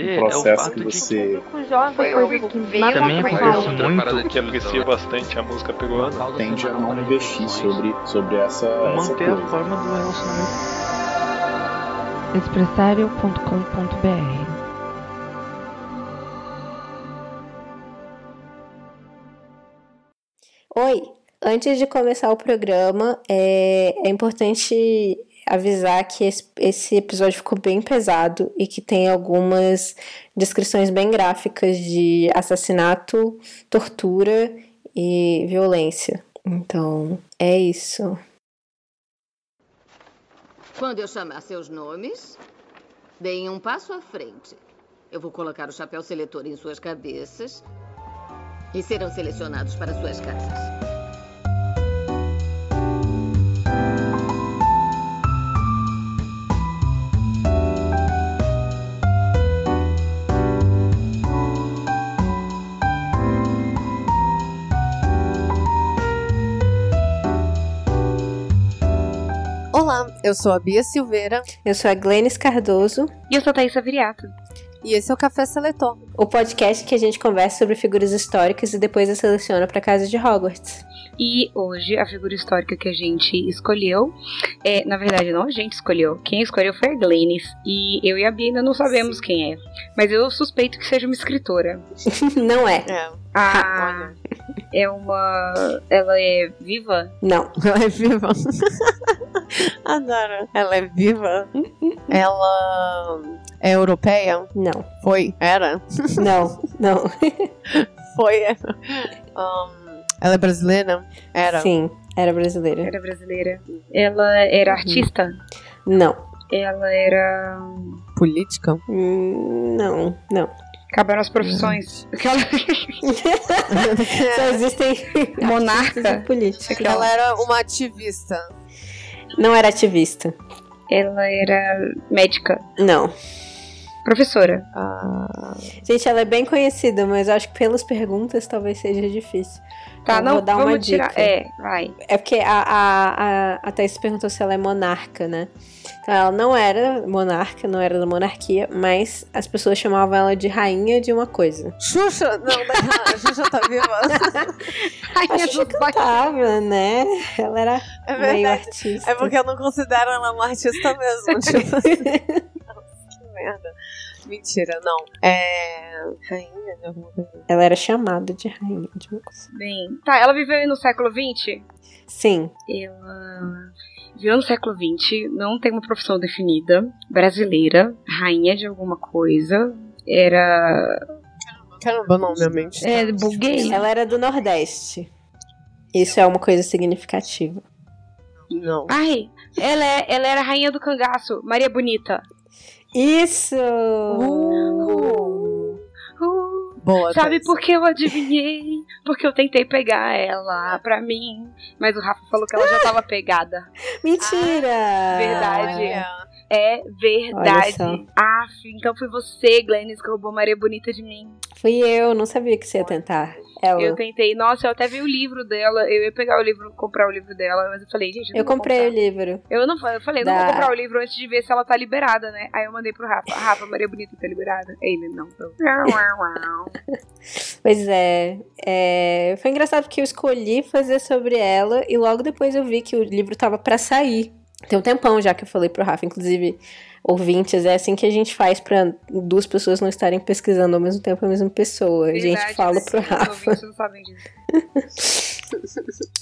O processo é o que você que também acontece muito que aprecia bastante a música peruana. Tende a não investir sobre, sobre essa manter essa a forma do relacionamento. Expressario.com.br Oi, antes de começar o programa, é, é importante avisar que esse, esse episódio ficou bem pesado e que tem algumas descrições bem gráficas de assassinato, tortura e violência. Então, é isso. Quando eu chamar seus nomes, deem um passo à frente. Eu vou colocar o chapéu seletor em suas cabeças e serão selecionados para suas casas. Olá, eu sou a Bia Silveira. Eu sou a Glennis Cardoso. E eu sou a Thaisa Viriato. E esse é o Café Seletor. O podcast que a gente conversa sobre figuras históricas e depois a seleciona para casa de Hogwarts. E hoje a figura histórica que a gente escolheu, é, na verdade não a gente escolheu, quem escolheu foi a Glennis. E eu e a Bia ainda não sabemos Sim. quem é. Mas eu suspeito que seja uma escritora. não é. É. Ah, é uma. Ela é viva? Não. Ela é viva. Adoro. Ela é viva. Ela é europeia? Não. Foi? Era? Não, não. Foi. Um, ela é brasileira? Era. Sim, era brasileira. Era brasileira. Ela era artista? Não. Ela era. Política? Hum, não, não. Acabaram as profissões. Só existem monarca política. Ela era uma ativista. Não era ativista. Ela era médica. Não. Professora. Ah. Gente, ela é bem conhecida, mas acho que pelas perguntas talvez seja difícil. Tá, então, não, vou dar vamos uma tirar. dica. É, vai. É porque a, a, a, a Thaís perguntou se ela é monarca, né? Então ela não era monarca, não era da monarquia, mas as pessoas chamavam ela de rainha de uma coisa. Xuxa? Não, a Xuxa tá viva. a Xuxa cantava, né? Ela era é meio artista. É porque eu não considero ela uma artista mesmo. tipo assim. que merda. Mentira, não. É. Rainha de alguma coisa. Ela era chamada de rainha de uma coisa. Bem. Tá, ela viveu no século XX? Sim. Ela viveu no século XX, não tem uma profissão definida, brasileira, rainha de alguma coisa. Era. Caramba, não, minha mente. É, buguei. Ela era do Nordeste. Isso é uma coisa significativa. Não. Ai, ela, é, ela era rainha do cangaço, Maria Bonita. Isso! Uh, uh. Boa, Sabe Thaís. por que eu adivinhei? Porque eu tentei pegar ela pra mim. Mas o Rafa falou que ela já tava pegada. Mentira! verdade. Olha. É verdade. Ah, então foi você, Glennis, que roubou Maria Bonita de mim. Fui eu, não sabia que você ia tentar. Ela. Eu tentei. Nossa, eu até vi o livro dela. Eu ia pegar o livro, comprar o livro dela, mas eu falei, gente, eu, Eu comprei o livro. Eu não eu falei, não vou Da- comprar o livro antes de ver se ela tá liberada, né? Aí eu mandei pro Rafa. Rafa, Maria Bonita tá liberada? Ele, não, tô. Pois é, é, Foi engraçado porque eu escolhi fazer sobre ela e logo depois eu vi que o livro tava pra sair. Tem um tempão já que eu falei pro Rafa, inclusive, ouvintes, é assim que a gente faz pra duas pessoas não estarem pesquisando ao mesmo tempo a mesma pessoa. a gente fala pro os Rafa. ouvintes não sabem disso.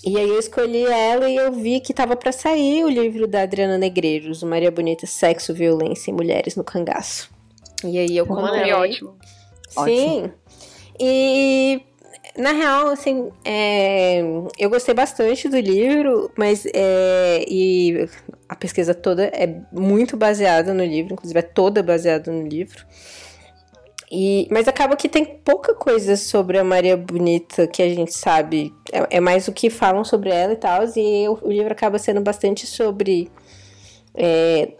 E aí eu escolhi ela e eu vi que tava pra sair o livro da Adriana Negreiros, Maria Bonita, Sexo, Violência e Mulheres no Cangaço. E aí eu comprei. Ótimo. Sim. E na real, assim, é, eu gostei bastante do livro, mas é, e a pesquisa toda é muito baseada no livro, inclusive é toda baseada no livro. E, mas acaba que tem pouca coisa sobre a Maria Bonita que a gente sabe. É, é mais o que falam sobre ela e tal. E o, o livro acaba sendo bastante sobre. É,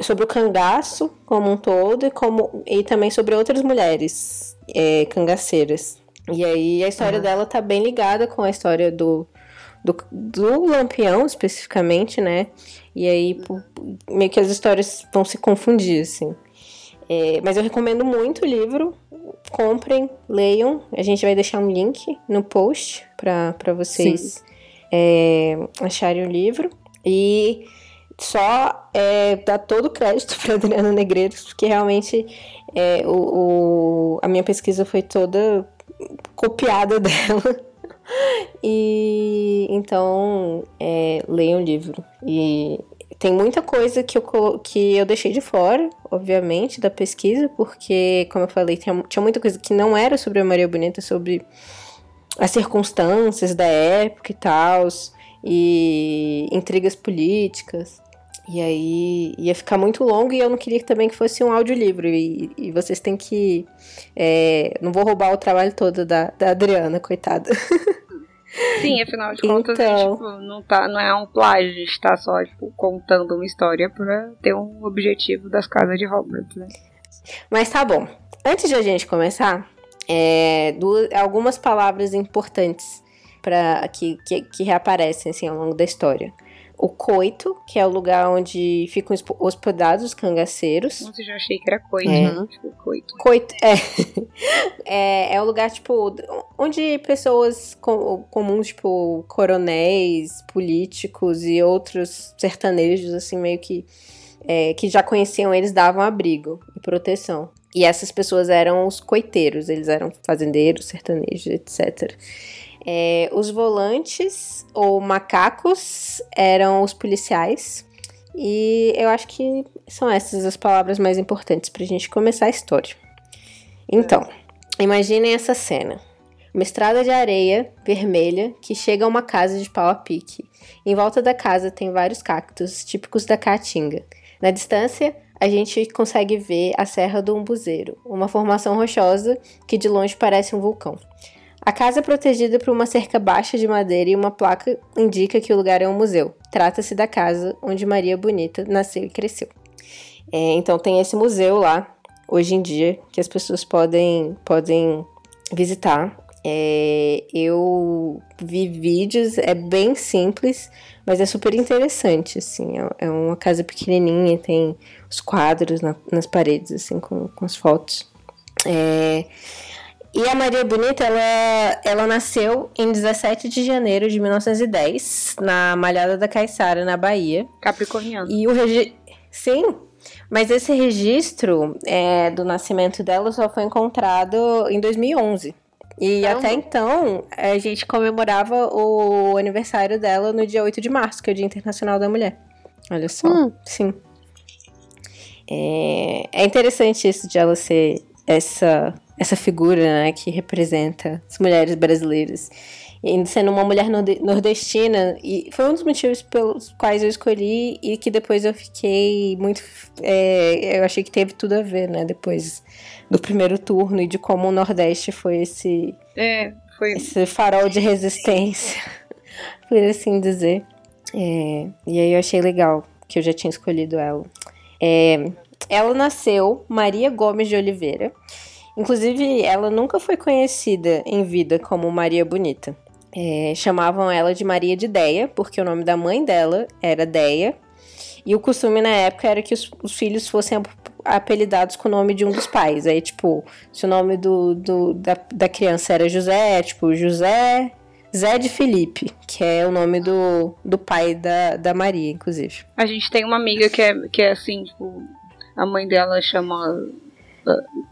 sobre o cangaço como um todo e, como, e também sobre outras mulheres é, cangaceiras. E aí a história dela tá bem ligada com a história do, do, do Lampião, especificamente, né? E aí meio que as histórias vão se confundir, assim. É, mas eu recomendo muito o livro. Comprem, leiam. A gente vai deixar um link no post para vocês é, acharem o livro. E só é, dar todo o crédito para Adriana Negreiros, porque realmente é, o, o, a minha pesquisa foi toda copiada dela. e então é, leiam o livro. E tem muita coisa que eu, que eu deixei de fora, obviamente, da pesquisa, porque, como eu falei, tinha, tinha muita coisa que não era sobre a Maria Bonita, sobre as circunstâncias da época e tal, e intrigas políticas. E aí ia ficar muito longo e eu não queria também que fosse um audiolivro. E, e vocês têm que. É, não vou roubar o trabalho todo da, da Adriana, coitada. Sim, afinal de contas, então... tipo, não, tá, não é um plágio, a gente tá só tipo, contando uma história pra ter um objetivo das casas de Hogwarts, né? Mas tá bom. Antes de a gente começar, é, duas, algumas palavras importantes para que, que, que reaparecem assim, ao longo da história o coito, que é o lugar onde ficam hospedados os cangaceiros. Nossa, já achei que era coito. É. Né? Tipo, coito. Coito, é. é. É o lugar, tipo, onde pessoas com, comuns, tipo, coronéis, políticos e outros sertanejos, assim, meio que. É, que já conheciam eles davam abrigo e proteção. E essas pessoas eram os coiteiros, eles eram fazendeiros, sertanejos, etc. É, os volantes ou macacos eram os policiais. E eu acho que são essas as palavras mais importantes para a gente começar a história. Então, imaginem essa cena. Uma estrada de areia vermelha que chega a uma casa de pau a pique. Em volta da casa tem vários cactos típicos da Caatinga. Na distância, a gente consegue ver a Serra do Umbuzeiro, uma formação rochosa que de longe parece um vulcão. A casa é protegida por uma cerca baixa de madeira e uma placa indica que o lugar é um museu. Trata-se da casa onde Maria Bonita nasceu e cresceu. É, então tem esse museu lá, hoje em dia, que as pessoas podem, podem visitar. É, eu vi vídeos, é bem simples, mas é super interessante, assim. É, é uma casa pequenininha, tem os quadros na, nas paredes, assim, com, com as fotos. É, e a Maria Bonita, ela, ela nasceu em 17 de janeiro de 1910, na Malhada da Caiçara, na Bahia. Capricorniano. E o registro. Sim, mas esse registro é, do nascimento dela só foi encontrado em 2011. E até então, a gente comemorava o aniversário dela no dia 8 de março, que é o Dia Internacional da Mulher. Olha só. Hum. Sim. É, é interessante isso de ela ser essa essa figura né, que representa as mulheres brasileiras. E sendo uma mulher nordestina, e foi um dos motivos pelos quais eu escolhi e que depois eu fiquei muito. É, eu achei que teve tudo a ver, né? Depois do primeiro turno e de como o Nordeste foi esse. É, foi. Esse farol de resistência, por assim dizer. É, e aí eu achei legal que eu já tinha escolhido ela. É, ela nasceu Maria Gomes de Oliveira Inclusive, ela nunca foi conhecida em vida como Maria Bonita. É, chamavam ela de Maria de Deia, porque o nome da mãe dela era Deia. E o costume na época era que os, os filhos fossem apelidados com o nome de um dos pais. Aí, tipo, se o nome do, do da, da criança era José, tipo, José Zé de Felipe, que é o nome do, do pai da, da Maria, inclusive. A gente tem uma amiga que é, que é assim, tipo, a mãe dela chama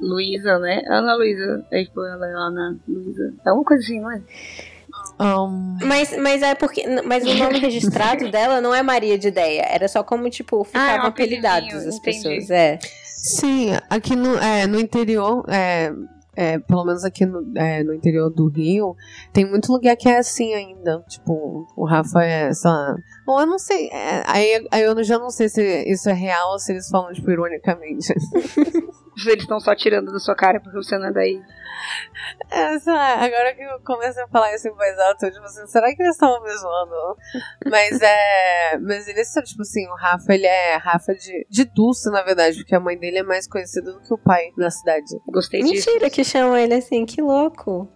Luísa, né? Ana Luísa. É tipo, ela é Ana Luísa. É uma coisa assim, não é? Um... Mas, mas é porque. Mas o nome registrado dela não é Maria de Ideia. Era só como, tipo, ficavam ah, é um apelidados as pessoas. É. Sim, aqui no, é, no interior, é, é, pelo menos aqui no, é, no interior do Rio, tem muito lugar que é assim ainda. Tipo, o Rafa é, lá. Bom, eu não sei. É, aí, aí eu já não sei se isso é real ou se eles falam, tipo, ironicamente. Eles estão só tirando da sua cara porque você não é daí. É, agora que eu começo a falar isso em voz alta, eu, tipo assim, será que eles estão me zoando? Mas é. Mas eles são, tipo assim, o Rafa, ele é Rafa de, de Dulce, na verdade, porque a mãe dele é mais conhecida do que o pai na cidade. Gostei disso. Mentira que chamam ele assim, que louco.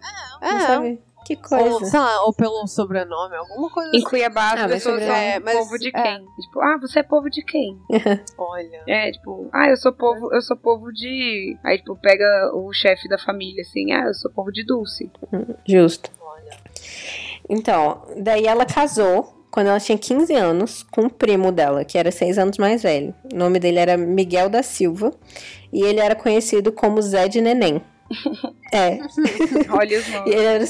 É, Não sabe? Que Ou, coisa. sei lá, ou pelo sobrenome, alguma coisa Em assim. Cuiabá as Ah, pessoas são é, mas- povo de é. quem? Tipo, ah, você é povo de quem? Olha. É, tipo, ah, eu sou povo, eu sou povo de. Aí, tipo, pega o chefe da família, assim, ah, eu sou povo de Dulce. Justo. Então, daí ela casou quando ela tinha 15 anos com o primo dela, que era 6 anos mais velho. O nome dele era Miguel da Silva e ele era conhecido como Zé de Neném. É, Olha os e nomes. ele era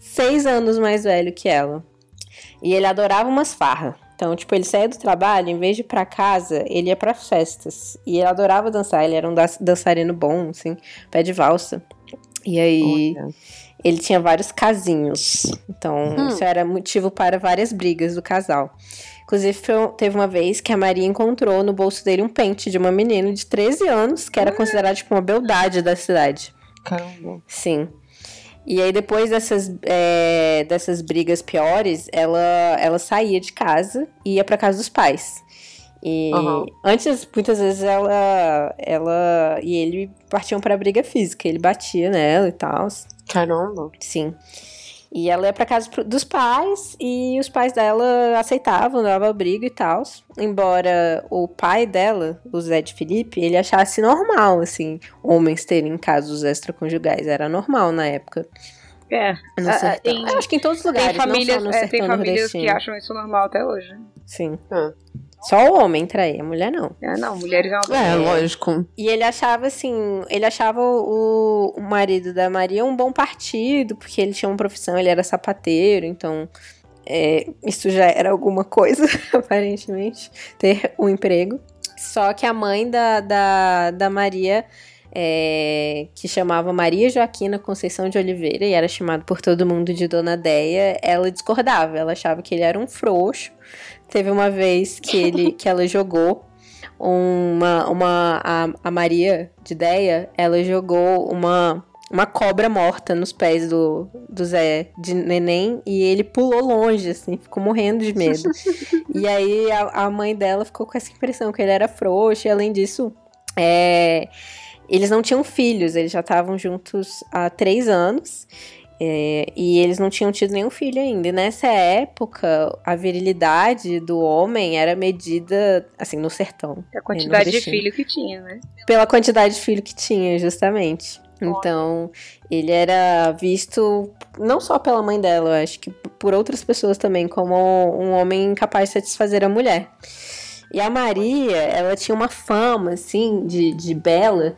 6 anos mais velho que ela. E ele adorava umas farras. Então, tipo, ele saía do trabalho, em vez de ir pra casa, ele ia pra festas. E ele adorava dançar, ele era um dan- dançarino bom, assim, pé de valsa. E aí, Olha. ele tinha vários casinhos. Então, isso era motivo para várias brigas do casal. Inclusive, teve uma vez que a Maria encontrou no bolso dele um pente de uma menina de 13 anos, que era considerada tipo uma beldade da cidade. Caramba. Sim. E aí, depois dessas, é, dessas brigas piores, ela, ela saía de casa e ia pra casa dos pais. E Aham. antes, muitas vezes, ela, ela e ele partiam pra briga física. Ele batia nela e tal. Caramba. Sim. E ela ia pra casa dos pais e os pais dela aceitavam, dava briga e tal. Embora o pai dela, o Zé de Felipe, ele achasse normal, assim, homens terem casos extraconjugais. Era normal na época. É. No Ah, Acho que em todos os lugares, Tem famílias, não só no é, tem famílias que acham isso normal até hoje. Sim. Ah. Só o homem trair, a mulher não. Ah, não, mulheres é uma É, lógico. E ele achava assim, ele achava o, o marido da Maria um bom partido, porque ele tinha uma profissão, ele era sapateiro, então é, isso já era alguma coisa, aparentemente, ter um emprego. Só que a mãe da, da, da Maria, é, que chamava Maria Joaquina Conceição de Oliveira, e era chamada por todo mundo de Dona Deia, ela discordava, ela achava que ele era um frouxo. Teve uma vez que, ele, que ela jogou uma, uma a, a Maria de Deia, ela jogou uma, uma cobra morta nos pés do, do Zé de neném e ele pulou longe, assim, ficou morrendo de medo. e aí a, a mãe dela ficou com essa impressão que ele era frouxo, e além disso, é, eles não tinham filhos, eles já estavam juntos há três anos. É, e eles não tinham tido nenhum filho ainda. E nessa época, a virilidade do homem era medida, assim, no sertão. A quantidade de nordestino. filho que tinha, né? Pela quantidade de filho que tinha, justamente. Então, ele era visto não só pela mãe dela, eu acho que por outras pessoas também, como um homem incapaz de satisfazer a mulher. E a Maria, ela tinha uma fama, assim, de, de bela,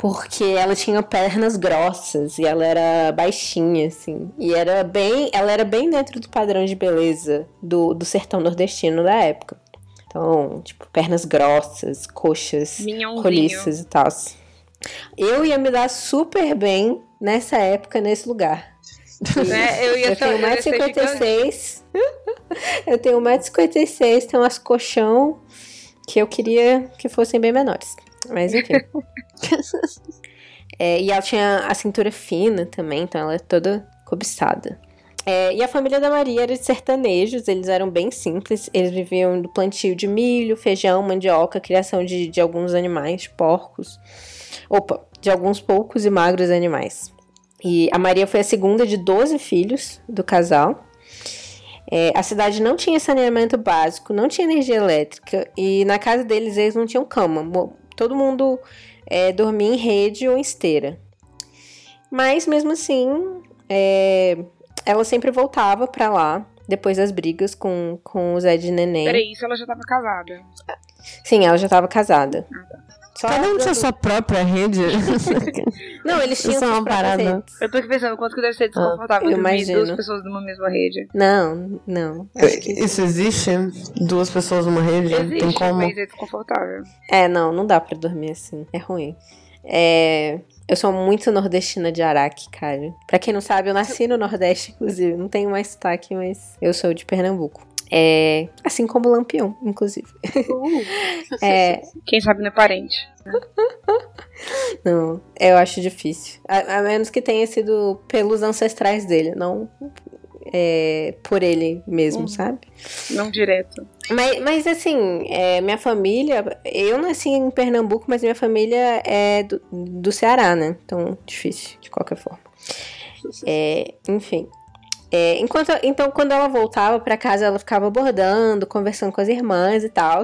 porque ela tinha pernas grossas e ela era baixinha, assim. E era bem, ela era bem dentro do padrão de beleza do, do sertão nordestino da época. Então, tipo, pernas grossas, coxas, roliças e tal. Eu ia me dar super bem nessa época, nesse lugar. Né? Eu ia Eu ser- tenho eu ia ser 1,56m. eu tenho 1,56m, tenho umas colchão que eu queria que fossem bem menores. Mas enfim. É, e ela tinha a cintura fina também, então ela é toda cobiçada. É, e a família da Maria era de sertanejos, eles eram bem simples. Eles viviam do plantio de milho, feijão, mandioca, criação de, de alguns animais, porcos. Opa, de alguns poucos e magros animais. E a Maria foi a segunda de 12 filhos do casal. É, a cidade não tinha saneamento básico, não tinha energia elétrica e na casa deles eles não tinham cama. Todo mundo é, dormia em rede ou em esteira. Mas mesmo assim, é, ela sempre voltava pra lá depois das brigas com, com o Zé de Neném. Peraí, isso ela já tava casada. Sim, ela já estava casada. Só Cada um tinha sua própria rede. Não, eles tinham Isso é uma parada. redes. Eu tô aqui pensando quanto que deve ser desconfortável eu dormir duas pessoas numa mesma rede. Não, não. Acho que Isso existe? Duas pessoas numa rede? Tem Existe, como? mas é desconfortável. É, não, não dá pra dormir assim. É ruim. É, eu sou muito nordestina de Araque, cara. Pra quem não sabe, eu nasci no Nordeste, inclusive. Não tenho mais sotaque, mas eu sou de Pernambuco. É, assim como Lampião, inclusive. Uh. é, Quem sabe não é parente. Não, eu acho difícil. A, a, menos que tenha sido pelos ancestrais dele, não é, por ele mesmo, uhum. sabe? Não direto. Mas, mas assim, é, minha família. Eu nasci em Pernambuco, mas minha família é do, do Ceará, né? Então, difícil, de qualquer forma. É, enfim. É, enquanto, então, quando ela voltava para casa, ela ficava bordando, conversando com as irmãs e tal.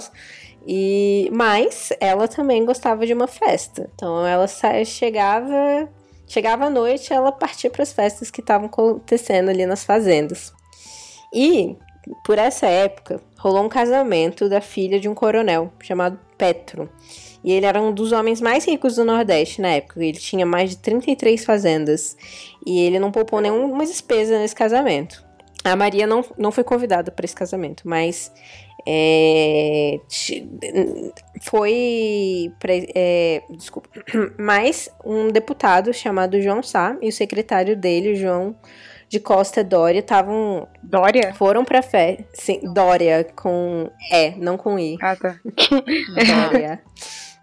E mas ela também gostava de uma festa. Então ela chegava, chegava à noite, ela partia para as festas que estavam acontecendo ali nas fazendas. E por essa época rolou um casamento da filha de um coronel chamado Petro. E ele era um dos homens mais ricos do Nordeste na época. Ele tinha mais de 33 fazendas. E ele não poupou nenhuma despesa nesse casamento. A Maria não, não foi convidada para esse casamento, mas é, foi. É, desculpa. Mas um deputado chamado João Sá e o secretário dele, João de Costa Dória, estavam. Dória? Foram pra fé. Sim, Dória com E, não com I. Ah, tá. Dória.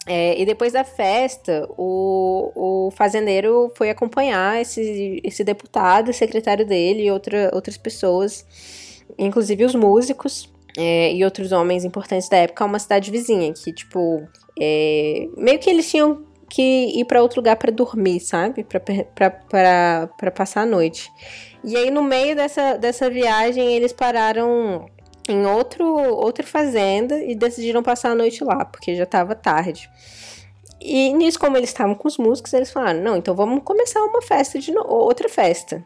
É, e depois da festa, o, o fazendeiro foi acompanhar esse, esse deputado, secretário dele e outra, outras pessoas, inclusive os músicos, é, e outros homens importantes da época a uma cidade vizinha, que, tipo, é, meio que eles tinham que ir para outro lugar para dormir, sabe? Para passar a noite. E aí, no meio dessa, dessa viagem, eles pararam em outro, outra fazenda e decidiram passar a noite lá, porque já estava tarde. E nisso, como eles estavam com os músicos, eles falaram: não, então vamos começar uma festa de no... outra festa.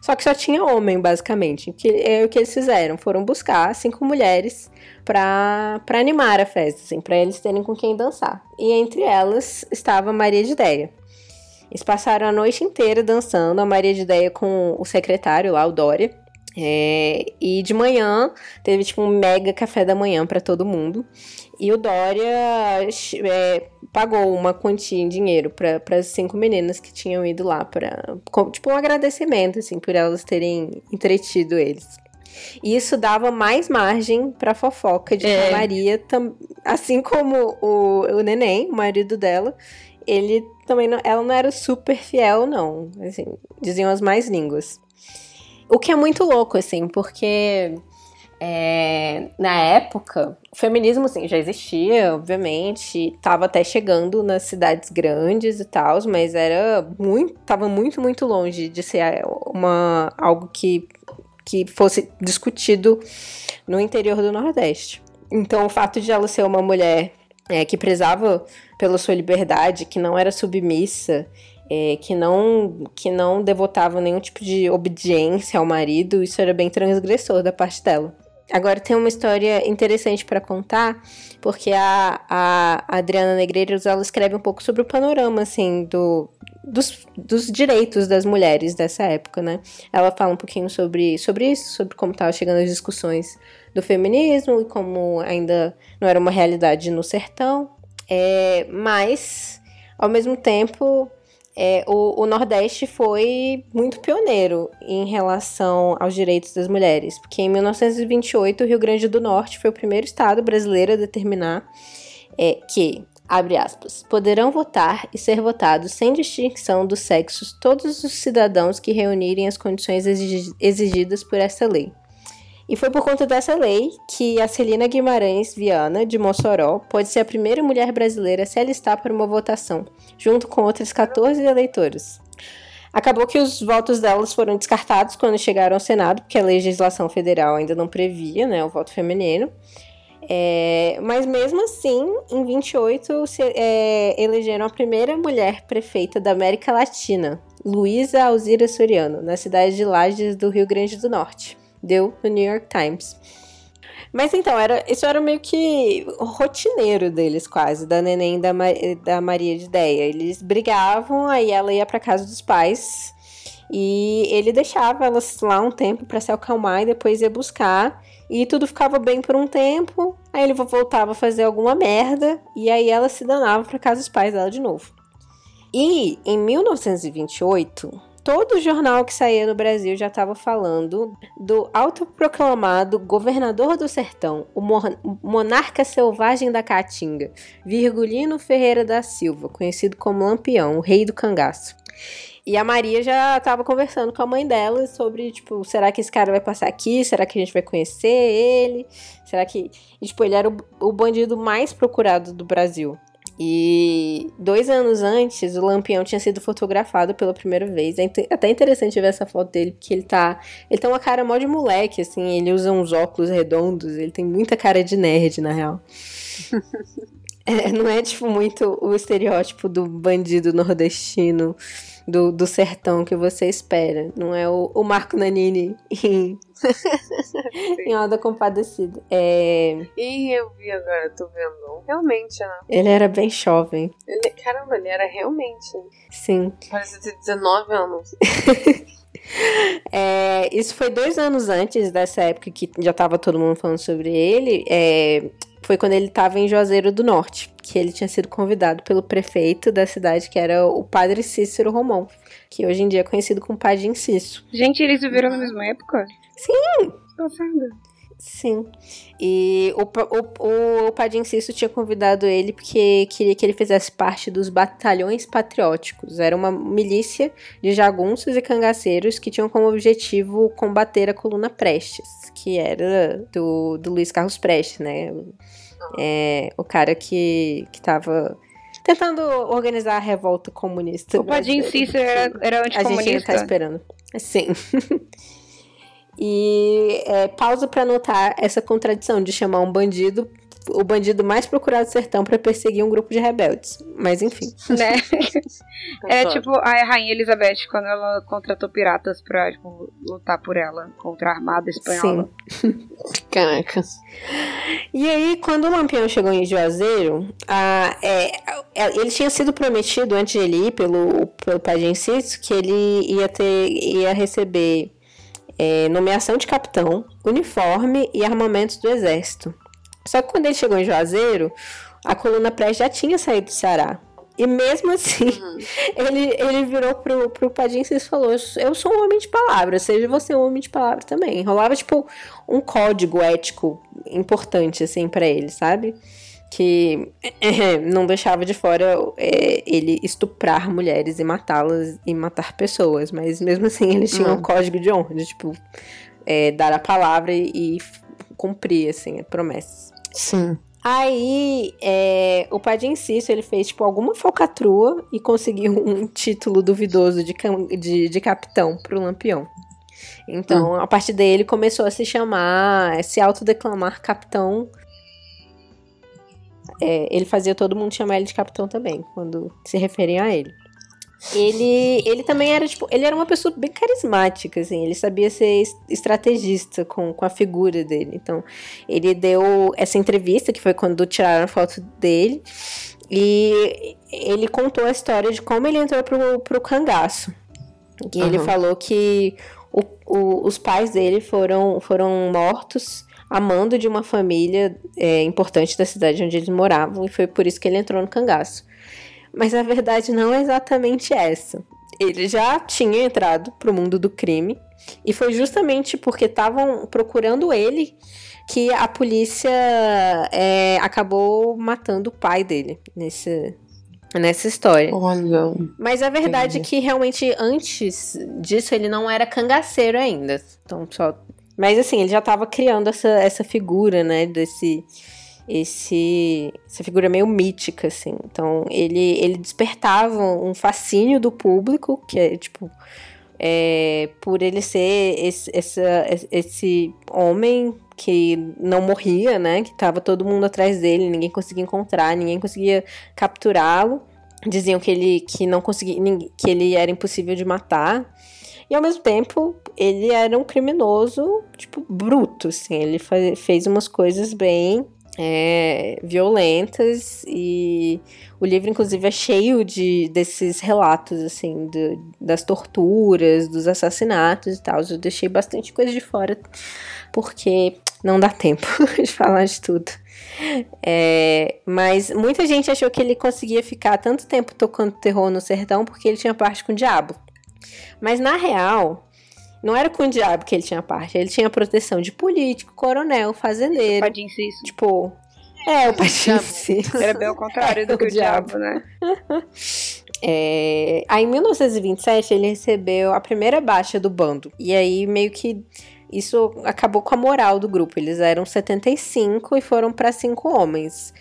Só que só tinha homem, basicamente. Que é o que eles fizeram. Foram buscar cinco mulheres para animar a festa, assim, para eles terem com quem dançar. E entre elas estava Maria de Ideia. Eles passaram a noite inteira dançando, a Maria de Ideia com o secretário lá, o Dória. É, e de manhã teve tipo um mega café da manhã para todo mundo. E o Dória é, pagou uma quantia em dinheiro para as cinco meninas que tinham ido lá para tipo um agradecimento assim por elas terem entretido eles. E isso dava mais margem para fofoca de é. que a Maria, assim como o, o neném, o marido dela, ele também não, ela não era super fiel não, assim, diziam as mais línguas. O que é muito louco assim, porque é, na época, o feminismo assim, já existia, obviamente, estava até chegando nas cidades grandes e tal, mas era muito, tava muito, muito longe de ser uma, algo que, que fosse discutido no interior do Nordeste. Então, o fato de ela ser uma mulher é, que prezava pela sua liberdade, que não era submissa, é, que não que não devotava nenhum tipo de obediência ao marido, isso era bem transgressor da parte dela. Agora tem uma história interessante para contar, porque a, a Adriana Negreiros ela escreve um pouco sobre o panorama assim do, dos, dos direitos das mulheres dessa época, né? Ela fala um pouquinho sobre, sobre isso, sobre como estavam chegando as discussões do feminismo e como ainda não era uma realidade no sertão. É, mas, ao mesmo tempo, é, o, o, Nordeste foi muito pioneiro em relação aos direitos das mulheres, porque em 1928 o Rio Grande do Norte foi o primeiro estado brasileiro a determinar é, que, abre aspas, poderão votar e ser votados sem distinção dos sexos todos os cidadãos que reunirem as condições exigidas por essa lei. E foi por conta dessa lei que a Celina Guimarães Viana, de Mossoró, pode ser a primeira mulher brasileira a se alistar para uma votação, junto com outras 14 eleitoras. Acabou que os votos delas foram descartados quando chegaram ao Senado, porque a legislação federal ainda não previa né, o voto feminino. É, mas mesmo assim, em 28, se, é, elegeram a primeira mulher prefeita da América Latina, Luísa Alzira Soriano, na cidade de Lages, do Rio Grande do Norte deu no New York Times. Mas então, era, isso era meio que rotineiro deles, quase, da neném da, da Maria de Ideia. Eles brigavam, aí ela ia para casa dos pais e ele deixava elas lá um tempo para se acalmar e depois ia buscar. E tudo ficava bem por um tempo, aí ele voltava a fazer alguma merda e aí ela se danava para casa dos pais dela de novo. E em 1928, todo jornal que saía no Brasil já estava falando do autoproclamado governador do sertão, o monarca selvagem da Caatinga, Virgulino Ferreira da Silva, conhecido como Lampião, o rei do cangaço. E a Maria já estava conversando com a mãe dela sobre, tipo, será que esse cara vai passar aqui? Será que a gente vai conhecer ele? Será que. E, tipo, ele era o, o bandido mais procurado do Brasil. E dois anos antes, o Lampião tinha sido fotografado pela primeira vez. É até interessante ver essa foto dele, porque ele tá. Ele tem uma cara mó de moleque, assim. Ele usa uns óculos redondos. Ele tem muita cara de nerd, na real. é, não é, tipo, muito o estereótipo do bandido nordestino do, do sertão que você espera. Não é o, o Marco Nanini em, em Alda Compadecida. É... E eu vi agora, tô vendo. Realmente, né? Ele era bem jovem. Ele, caramba, ele era realmente. Sim. Parece ter 19 anos. É, isso foi dois anos antes dessa época que já tava todo mundo falando sobre ele. É, foi quando ele estava em Juazeiro do Norte, que ele tinha sido convidado pelo prefeito da cidade, que era o padre Cícero Romão, que hoje em dia é conhecido como Padre Inciso. Gente, eles viveram na mesma época? Sim! Passada. Sim. E o, o, o Padre Inciso tinha convidado ele porque queria que ele fizesse parte dos batalhões patrióticos. Era uma milícia de jagunços e cangaceiros que tinham como objetivo combater a coluna Prestes, que era do, do Luiz Carlos Prestes, né? É, o cara que, que tava tentando organizar a revolta comunista. O Padre Inciso era, era anticomunista. A gente tá esperando. Sim. E é, pausa para notar essa contradição de chamar um bandido o bandido mais procurado do sertão para perseguir um grupo de rebeldes. Mas enfim. Né? é tipo a Rainha Elizabeth quando ela contratou piratas pra tipo, lutar por ela contra a armada espanhola. Sim. Caraca. E aí, quando o Lampião chegou em Juazeiro, a, é, ele tinha sido prometido antes de ele ir pelo, pelo Padre Inciso que ele ia ter ia receber é, nomeação de capitão, uniforme e armamentos do exército. Só que quando ele chegou em Juazeiro, a coluna pré já tinha saído do Ceará. E mesmo assim, uhum. ele, ele virou pro, pro Padinho e falou: Eu sou um homem de palavra, seja você um homem de palavra também. Rolava, tipo, um código ético importante, assim, para ele, sabe? Que é, não deixava de fora é, ele estuprar mulheres e matá-las e matar pessoas, mas mesmo assim ele tinha um código de honra, de tipo é, dar a palavra e, cumprir assim promessas. Sim. Aí é, o Padre Inciso ele fez tipo alguma falcatrua e conseguiu um título duvidoso de, de, de capitão pro Lampião. Então, hum. a partir dele começou a se chamar, a se autodeclamar capitão é, ele fazia todo mundo chamar ele de capitão também, quando se referem a ele. Ele, ele também era, tipo, ele era uma pessoa bem carismática, assim, ele sabia ser estrategista com, com a figura dele. Então, ele deu essa entrevista, que foi quando tiraram a foto dele, e ele contou a história de como ele entrou pro, pro cangaço. E uhum. ele falou que o, o, os pais dele foram, foram mortos amando de uma família é, importante da cidade onde eles moravam, e foi por isso que ele entrou no cangaço. Mas a verdade não é exatamente essa. Ele já tinha entrado para o mundo do crime, e foi justamente porque estavam procurando ele que a polícia é, acabou matando o pai dele nesse, nessa história. Olha. Mas a verdade é que realmente antes disso ele não era cangaceiro ainda. Então só mas assim, ele já estava criando essa, essa figura, né? Desse. Esse, essa figura meio mítica, assim. Então, ele, ele despertava um fascínio do público, que é, tipo, é, por ele ser esse, essa, esse homem que não morria, né? Que tava todo mundo atrás dele, ninguém conseguia encontrar, ninguém conseguia capturá-lo. Diziam que ele que não conseguia, que ele era impossível de matar. E ao mesmo tempo, ele era um criminoso, tipo, bruto, assim. Ele fez umas coisas bem é, violentas e o livro inclusive é cheio de desses relatos assim de, das torturas, dos assassinatos e tal. Eu deixei bastante coisa de fora porque não dá tempo de falar de tudo. É, mas muita gente achou que ele conseguia ficar tanto tempo tocando terror no sertão porque ele tinha parte com o diabo. Mas na real, não era com o diabo que ele tinha parte, ele tinha proteção de político, coronel, fazendeiro. Padim Ciso. Tipo, é, o Padim Ciso. Era bem ao contrário do que o diabo, né? É, aí, em 1927, ele recebeu a primeira baixa do bando. E aí, meio que isso acabou com a moral do grupo. Eles eram 75 e foram para cinco homens.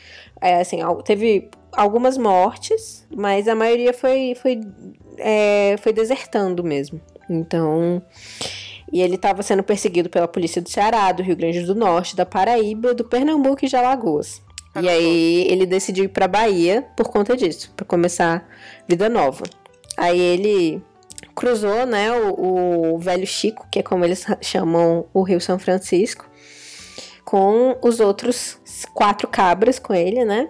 É, assim, teve algumas mortes, mas a maioria foi, foi, é, foi desertando mesmo. Então. E ele estava sendo perseguido pela polícia do Ceará, do Rio Grande do Norte, da Paraíba, do Pernambuco e de Alagoas. E aí ele decidiu ir para Bahia por conta disso, para começar vida nova. Aí ele cruzou, né, o, o, velho Chico, que é como eles chamam o Rio São Francisco, com os outros quatro cabras com ele, né?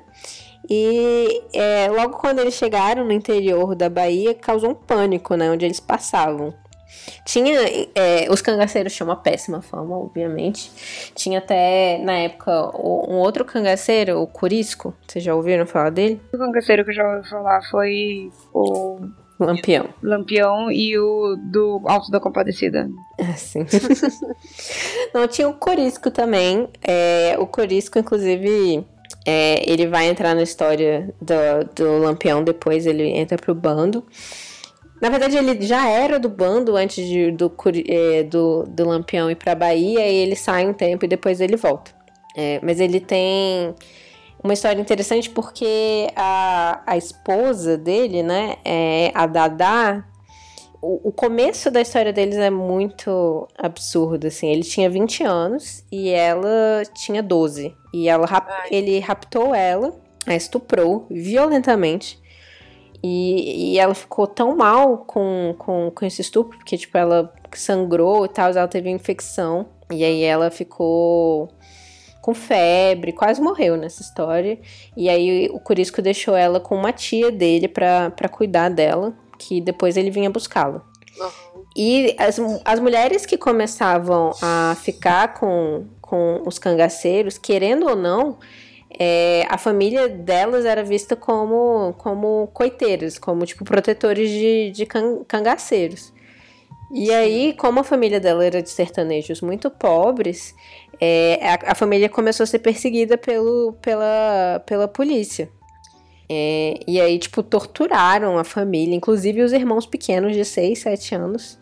E é, logo quando eles chegaram no interior da Bahia, causou um pânico, né, onde eles passavam. Tinha. É, os cangaceiros tinham uma péssima fama, obviamente. Tinha até, na época, um outro cangaceiro, o Curisco. Vocês já ouviram falar dele? O cangaceiro que eu já ouvi falar foi o. Lampião. Lampião e o do Alto da Compadecida. É, sim. Não, tinha o Corisco também. É, o Corisco, inclusive, é, ele vai entrar na história do, do Lampião, depois ele entra pro bando. Na verdade, ele já era do bando antes de, do, é, do, do Lampião ir pra Bahia, e ele sai um tempo e depois ele volta. É, mas ele tem uma história interessante porque a, a esposa dele, né, é a Dada, o, o, começo da história deles é muito absurdo, assim. Ele tinha 20 anos e ela tinha 12. E ela, ele raptou ela, a estuprou violentamente e, e ela ficou tão mal com, com, com esse estupro, porque, tipo, ela sangrou e tal, ela teve infecção. E aí ela ficou com febre, quase morreu nessa história. E aí o Curisco deixou ela com uma tia dele para cuidar dela, que depois ele vinha buscá-la. Uhum. E as, as mulheres que começavam a ficar com, com os cangaceiros, querendo ou não, é, a família delas era vista como, como coiteiros, como tipo protetores de, de cangaceiros. E aí, como a família dela era de sertanejos muito pobres, é, a, a, família começou a ser perseguida pelo, pela, pela polícia. É, e aí, tipo, torturaram a família, inclusive os irmãos pequenos de 6, 7 anos,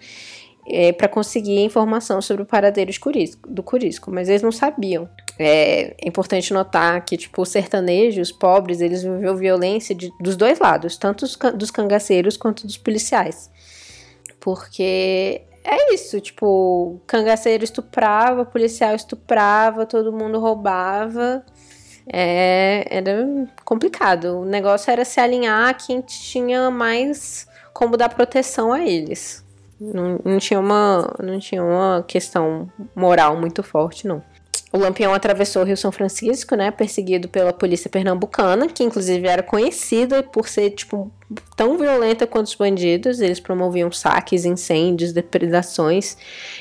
é, para conseguir informação sobre o paradeiro Curisco, do Curisco, mas eles não sabiam. É, é importante notar que, tipo, os sertanejos, pobres, eles viviam violência de, dos dois lados, tanto dos cangaceiros quanto dos policiais. Porque é isso, tipo, cangaceiro estuprava, policial estuprava, todo mundo roubava. É, era complicado. O negócio era se alinhar a quem tinha mais como dar proteção a eles. Não, não, tinha uma, não tinha uma questão moral muito forte, não. O Lampião atravessou o Rio São Francisco, né, perseguido pela polícia pernambucana, que inclusive era conhecida por ser tipo tão violenta quanto os bandidos. Eles promoviam saques, incêndios, depredações,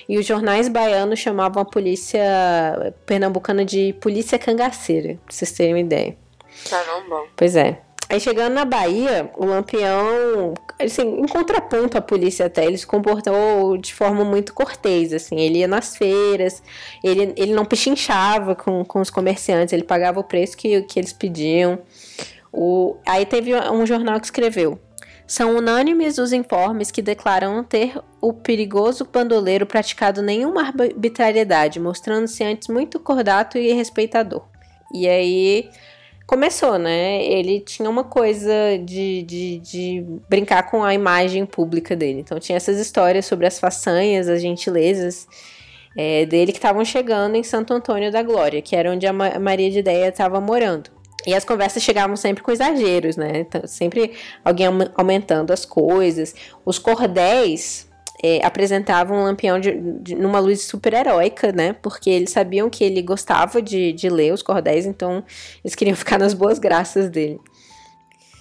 e os jornais baianos chamavam a polícia pernambucana de polícia cangaceira, pra vocês terem uma ideia. Caramba. Pois é. Aí chegando na Bahia, o Lampião, assim, em contraponto à polícia até, ele se comportou de forma muito cortês, assim, ele ia nas feiras, ele, ele não pechinchava com, com os comerciantes, ele pagava o preço que, que eles pediam. O, aí teve um jornal que escreveu, são unânimes os informes que declaram não ter o perigoso bandoleiro praticado nenhuma arbitrariedade, mostrando-se antes muito cordato e respeitador. E aí começou, né? Ele tinha uma coisa de, de, de, brincar com a imagem pública dele. Então tinha essas histórias sobre as façanhas, as gentilezas é, dele que estavam chegando em Santo Antônio da Glória, que era onde a Maria de Ideia estava morando. E as conversas chegavam sempre com exageros, né? Então, sempre alguém aumentando as coisas. Os cordéis é, apresentavam o Lampião de, de, numa luz super heróica, né? Porque eles sabiam que ele gostava de, de ler os cordéis, então eles queriam ficar nas boas graças dele.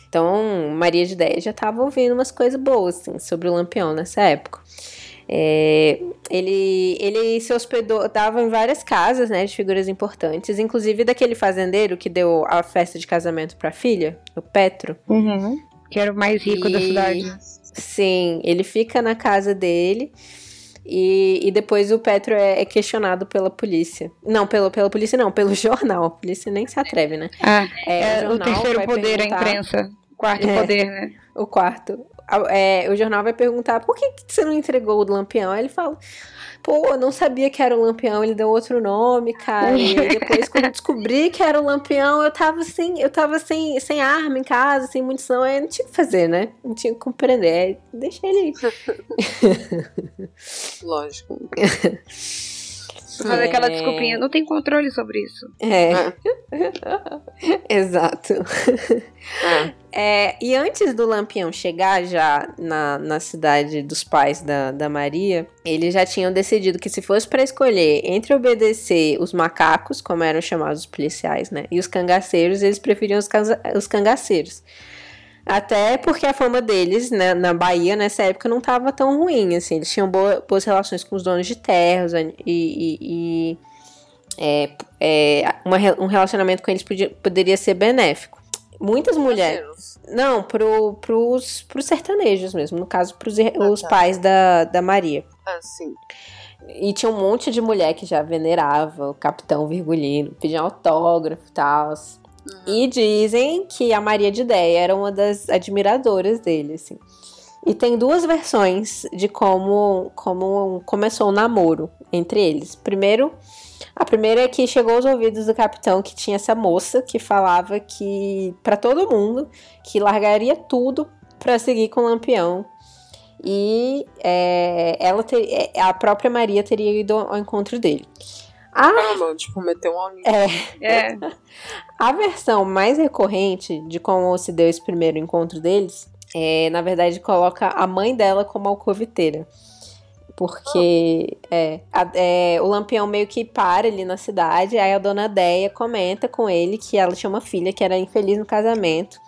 Então, Maria de Ideia já estava ouvindo umas coisas boas assim, sobre o Lampião nessa época. É, ele, ele se hospedou, estava em várias casas, né, de figuras importantes, inclusive daquele fazendeiro que deu a festa de casamento para a filha, o Petro. Uhum. Que era o mais rico e, da cidade. Sim, ele fica na casa dele. E, e depois o Petro é, é, questionado pela polícia. Não, pelo, pela polícia não, pelo jornal. A polícia nem se atreve, né? Ah, é, o, o terceiro poder, a imprensa. O quarto é, poder, né? O quarto é, o jornal vai perguntar por que, que você não entregou o lampião? Aí ele fala, pô, eu não sabia que era o lampião, ele deu outro nome, cara. E depois, quando eu descobri que era o lampião, eu tava sem, eu tava sem, sem arma em casa, sem munição, aí não tinha o que fazer, né? Não tinha que compreender. Aí deixei ele aí. Lógico. Fazer é... aquela desculpinha, não tem controle sobre isso. É. é. Exato. É. é. e antes do Lampião chegar já na, na cidade dos pais da, da Maria, eles já tinham decidido que se fosse para escolher entre obedecer os macacos, como eram chamados os policiais, né, e os cangaceiros, eles preferiam os, os cangaceiros. Até porque a fama deles né, na Bahia nessa época não estava tão ruim, assim. Eles tinham boa, boas relações com os donos de terras e, e, e é, é, uma, um relacionamento com eles podia, poderia ser benéfico. Muitas mulheres. Não, pro, pros, pros sertanejos mesmo. No caso, pros ah, os tá. pais da, da Maria. Ah, sim. E tinha um monte de mulher que já venerava o capitão Virgulino, pedia autógrafo e tal. Uhum. E dizem que a Maria de Ideia era uma das admiradoras dele, assim. E tem duas versões de como, como começou o namoro entre eles. Primeiro, a primeira é que chegou aos ouvidos do capitão que tinha essa moça que falava que para todo mundo que largaria tudo para seguir com o Lampião. E é, ela ter, é, a própria Maria teria ido ao encontro dele. Ah, ah tipo, meteu um é, é. A versão mais recorrente de como se deu esse primeiro encontro deles é, na verdade, coloca a mãe dela como alcoviteira. Porque oh. é, a, é, o Lampião meio que para ali na cidade, aí a dona Deia comenta com ele que ela tinha uma filha que era infeliz no casamento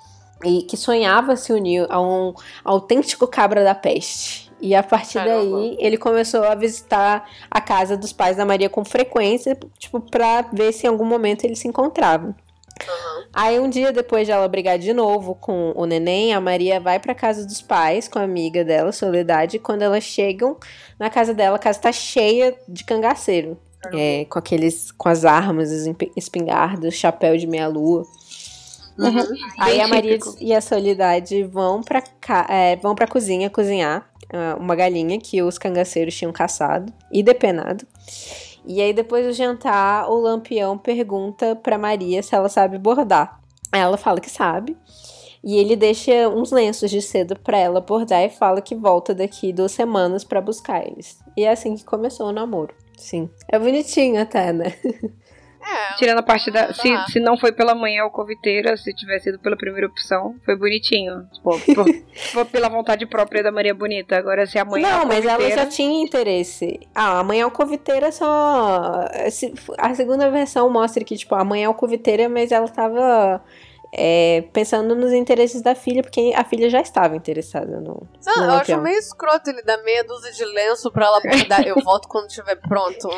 e que sonhava se unir a um autêntico cabra da peste. E a partir Caramba. daí, ele começou a visitar a casa dos pais da Maria com frequência, tipo, pra ver se em algum momento eles se encontravam. Uhum. Aí um dia depois de ela brigar de novo com o neném, a Maria vai para casa dos pais com a amiga dela, Soledade, e quando elas chegam na casa dela, a casa tá cheia de cangaceiro. É, com aqueles com as armas, as espingardas, chapéu de meia lua. Uhum. Aí a Maria e a Soledade vão pra, é, vão pra cozinha cozinhar uma galinha que os cangaceiros tinham caçado e depenado. E aí, depois do jantar, o lampião pergunta pra Maria se ela sabe bordar. Ela fala que sabe. E ele deixa uns lenços de seda para ela bordar e fala que volta daqui duas semanas para buscar eles. E é assim que começou o namoro. Sim. É bonitinho até, né? É, Tirando a parte da. Se, se não foi pela manhã ou coviteira, se tivesse sido pela primeira opção, foi bonitinho. Tipo, por, por, pela vontade própria da Maria Bonita. Agora, se a mãe Não, mas ela já tinha interesse. Ah, a mãe alcoviteira só. A segunda versão mostra que, tipo, a mãe é alcoviteira, mas ela tava é, pensando nos interesses da filha, porque a filha já estava interessada no. Não, no eu acho meio escroto ele dar meia dúzia de lenço pra ela bordar. eu volto quando estiver pronto.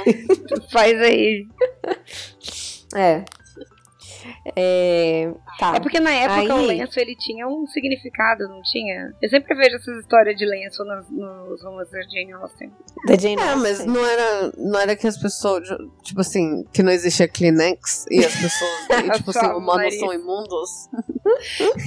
Faz aí. É. É, tá. é porque na época Aí... o lenço ele tinha um significado, não tinha? Eu sempre vejo essas histórias de lenço nos, nos romances da Jane Austen. Da Jane é, mas não era, não era que as pessoas, tipo assim, que não existia Kleenex e as pessoas, e, tipo assim, humanos são imundos.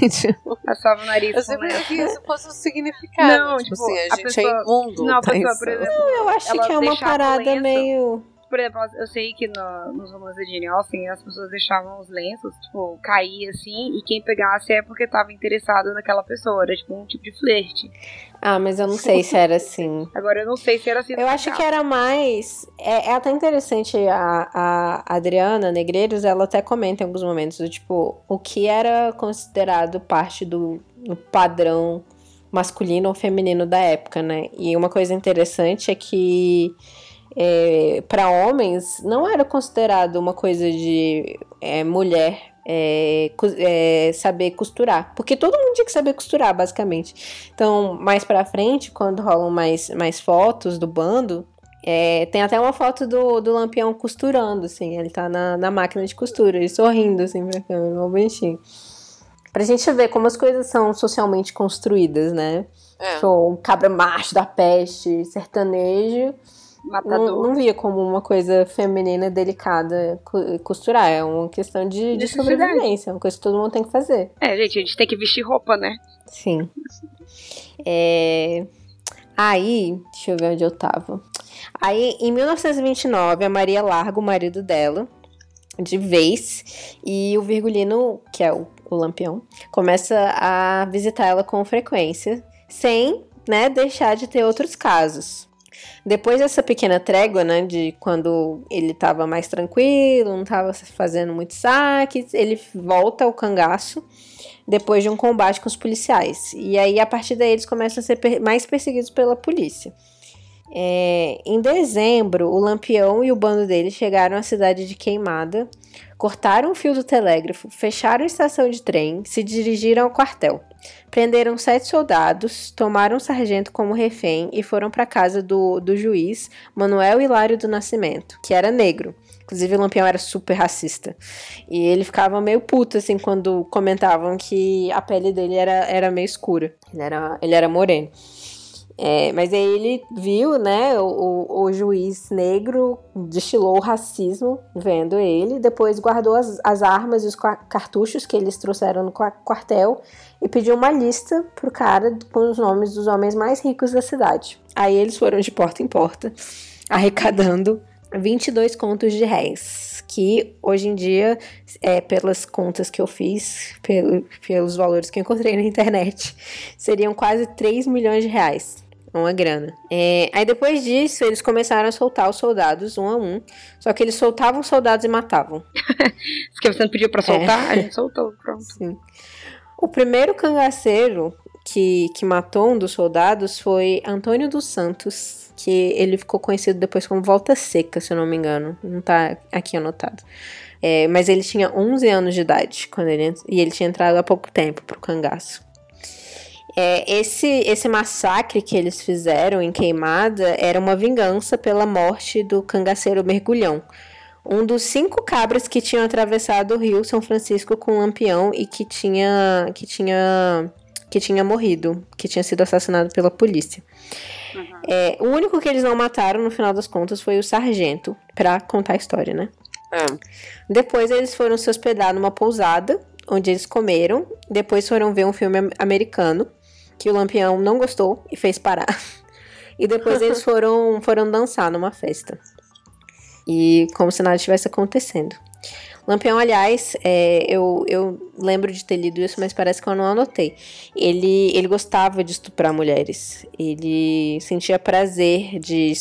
tipo, Assava o nariz. Eu sempre que isso fosse um significado. Não, tipo, tipo assim, a, a gente é pessoa, é imundo. Não, a pessoa, por exemplo, não, eu acho que é uma parada meio por exemplo, eu sei que no, nos romances de Jane Austen as pessoas deixavam os lenços, tipo, cair assim, e quem pegasse é porque tava interessado naquela pessoa, era tipo um tipo de flerte. Ah, mas eu não sei se era assim. Agora eu não sei se era assim. Eu acho que era mais. É, é até interessante a, a Adriana Negreiros, ela até comenta em alguns momentos, do tipo, o que era considerado parte do, do padrão masculino ou feminino da época, né? E uma coisa interessante é que é, para homens não era considerado uma coisa de é, mulher é, é, saber costurar, porque todo mundo tinha que saber costurar, basicamente. Então, mais para frente, quando rolam mais, mais fotos do bando, é, tem até uma foto do, do Lampião costurando, assim, ele tá na, na máquina de costura, ele sorrindo, assim, pra câmera, um bonitinho. Pra gente ver como as coisas são socialmente construídas, né? É. Tipo, um cabra macho da peste, sertanejo, não, não, via como uma coisa feminina delicada costurar. É uma questão de, de sobrevivência. É uma coisa que todo mundo tem que fazer. É, gente, a gente tem que vestir roupa, né? Sim. É... Aí, deixa eu ver onde eu tava. Aí, em 1929, a Maria larga o marido dela de vez e o Virgulino, que é o, o Lampião, começa a visitar ela com frequência, sem né, deixar de ter outros casos. Depois dessa pequena trégua, né, de quando ele estava mais tranquilo, não estava fazendo muitos saques, ele volta ao cangaço depois de um combate com os policiais. E aí, a partir daí, eles começam a ser mais perseguidos pela polícia. É, em dezembro, o Lampião e o bando dele chegaram à cidade de Queimada, cortaram o fio do telégrafo, fecharam a estação de trem, se dirigiram ao quartel. Prenderam sete soldados, tomaram o sargento como refém e foram para casa do, do juiz Manuel Hilário do Nascimento, que era negro. Inclusive, o Lampião era super racista. E ele ficava meio puto, assim, quando comentavam que a pele dele era, era meio escura. Ele era, ele era moreno. É, mas aí ele viu, né, o, o, juiz negro destilou o racismo vendo ele, depois guardou as, as armas e os cartuchos que eles trouxeram no quartel e pediu uma lista pro cara com os nomes dos homens mais ricos da cidade. Aí eles foram de porta em porta, arrecadando 22 contos de réis, que hoje em dia, é, pelas contas que eu fiz, pelo, pelos valores que eu encontrei na internet, seriam quase 3 milhões de reais uma grana. É, aí depois disso, eles começaram a soltar os soldados um a um. Só que eles soltavam os soldados e matavam. Porque você não pediu pra soltar? É. A gente soltou, pronto. Sim. O primeiro cangaceiro que, que matou um dos soldados foi Antônio dos Santos, que ele ficou conhecido depois como Volta Seca, se eu não me engano. Não tá aqui anotado. É, mas ele tinha 11 anos de idade quando ele e ele tinha entrado há pouco tempo pro cangaço. É, esse, esse massacre que eles fizeram em Queimada era uma vingança pela morte do cangaceiro Mergulhão, um dos cinco cabras que tinham atravessado o rio São Francisco com um lampião e que tinha, que tinha, que tinha morrido, que tinha sido assassinado pela polícia. Uhum. É, o único que eles não mataram, no final das contas, foi o sargento, para contar a história, né? É. Depois eles foram se hospedar numa pousada, onde eles comeram. Depois foram ver um filme americano que o Lampião não gostou e fez parar. E depois eles foram, foram dançar numa festa. E como se nada estivesse acontecendo. Lampião, aliás, é, eu, eu lembro de ter lido isso, mas parece que eu não anotei. Ele, ele gostava de estuprar mulheres. Ele sentia prazer de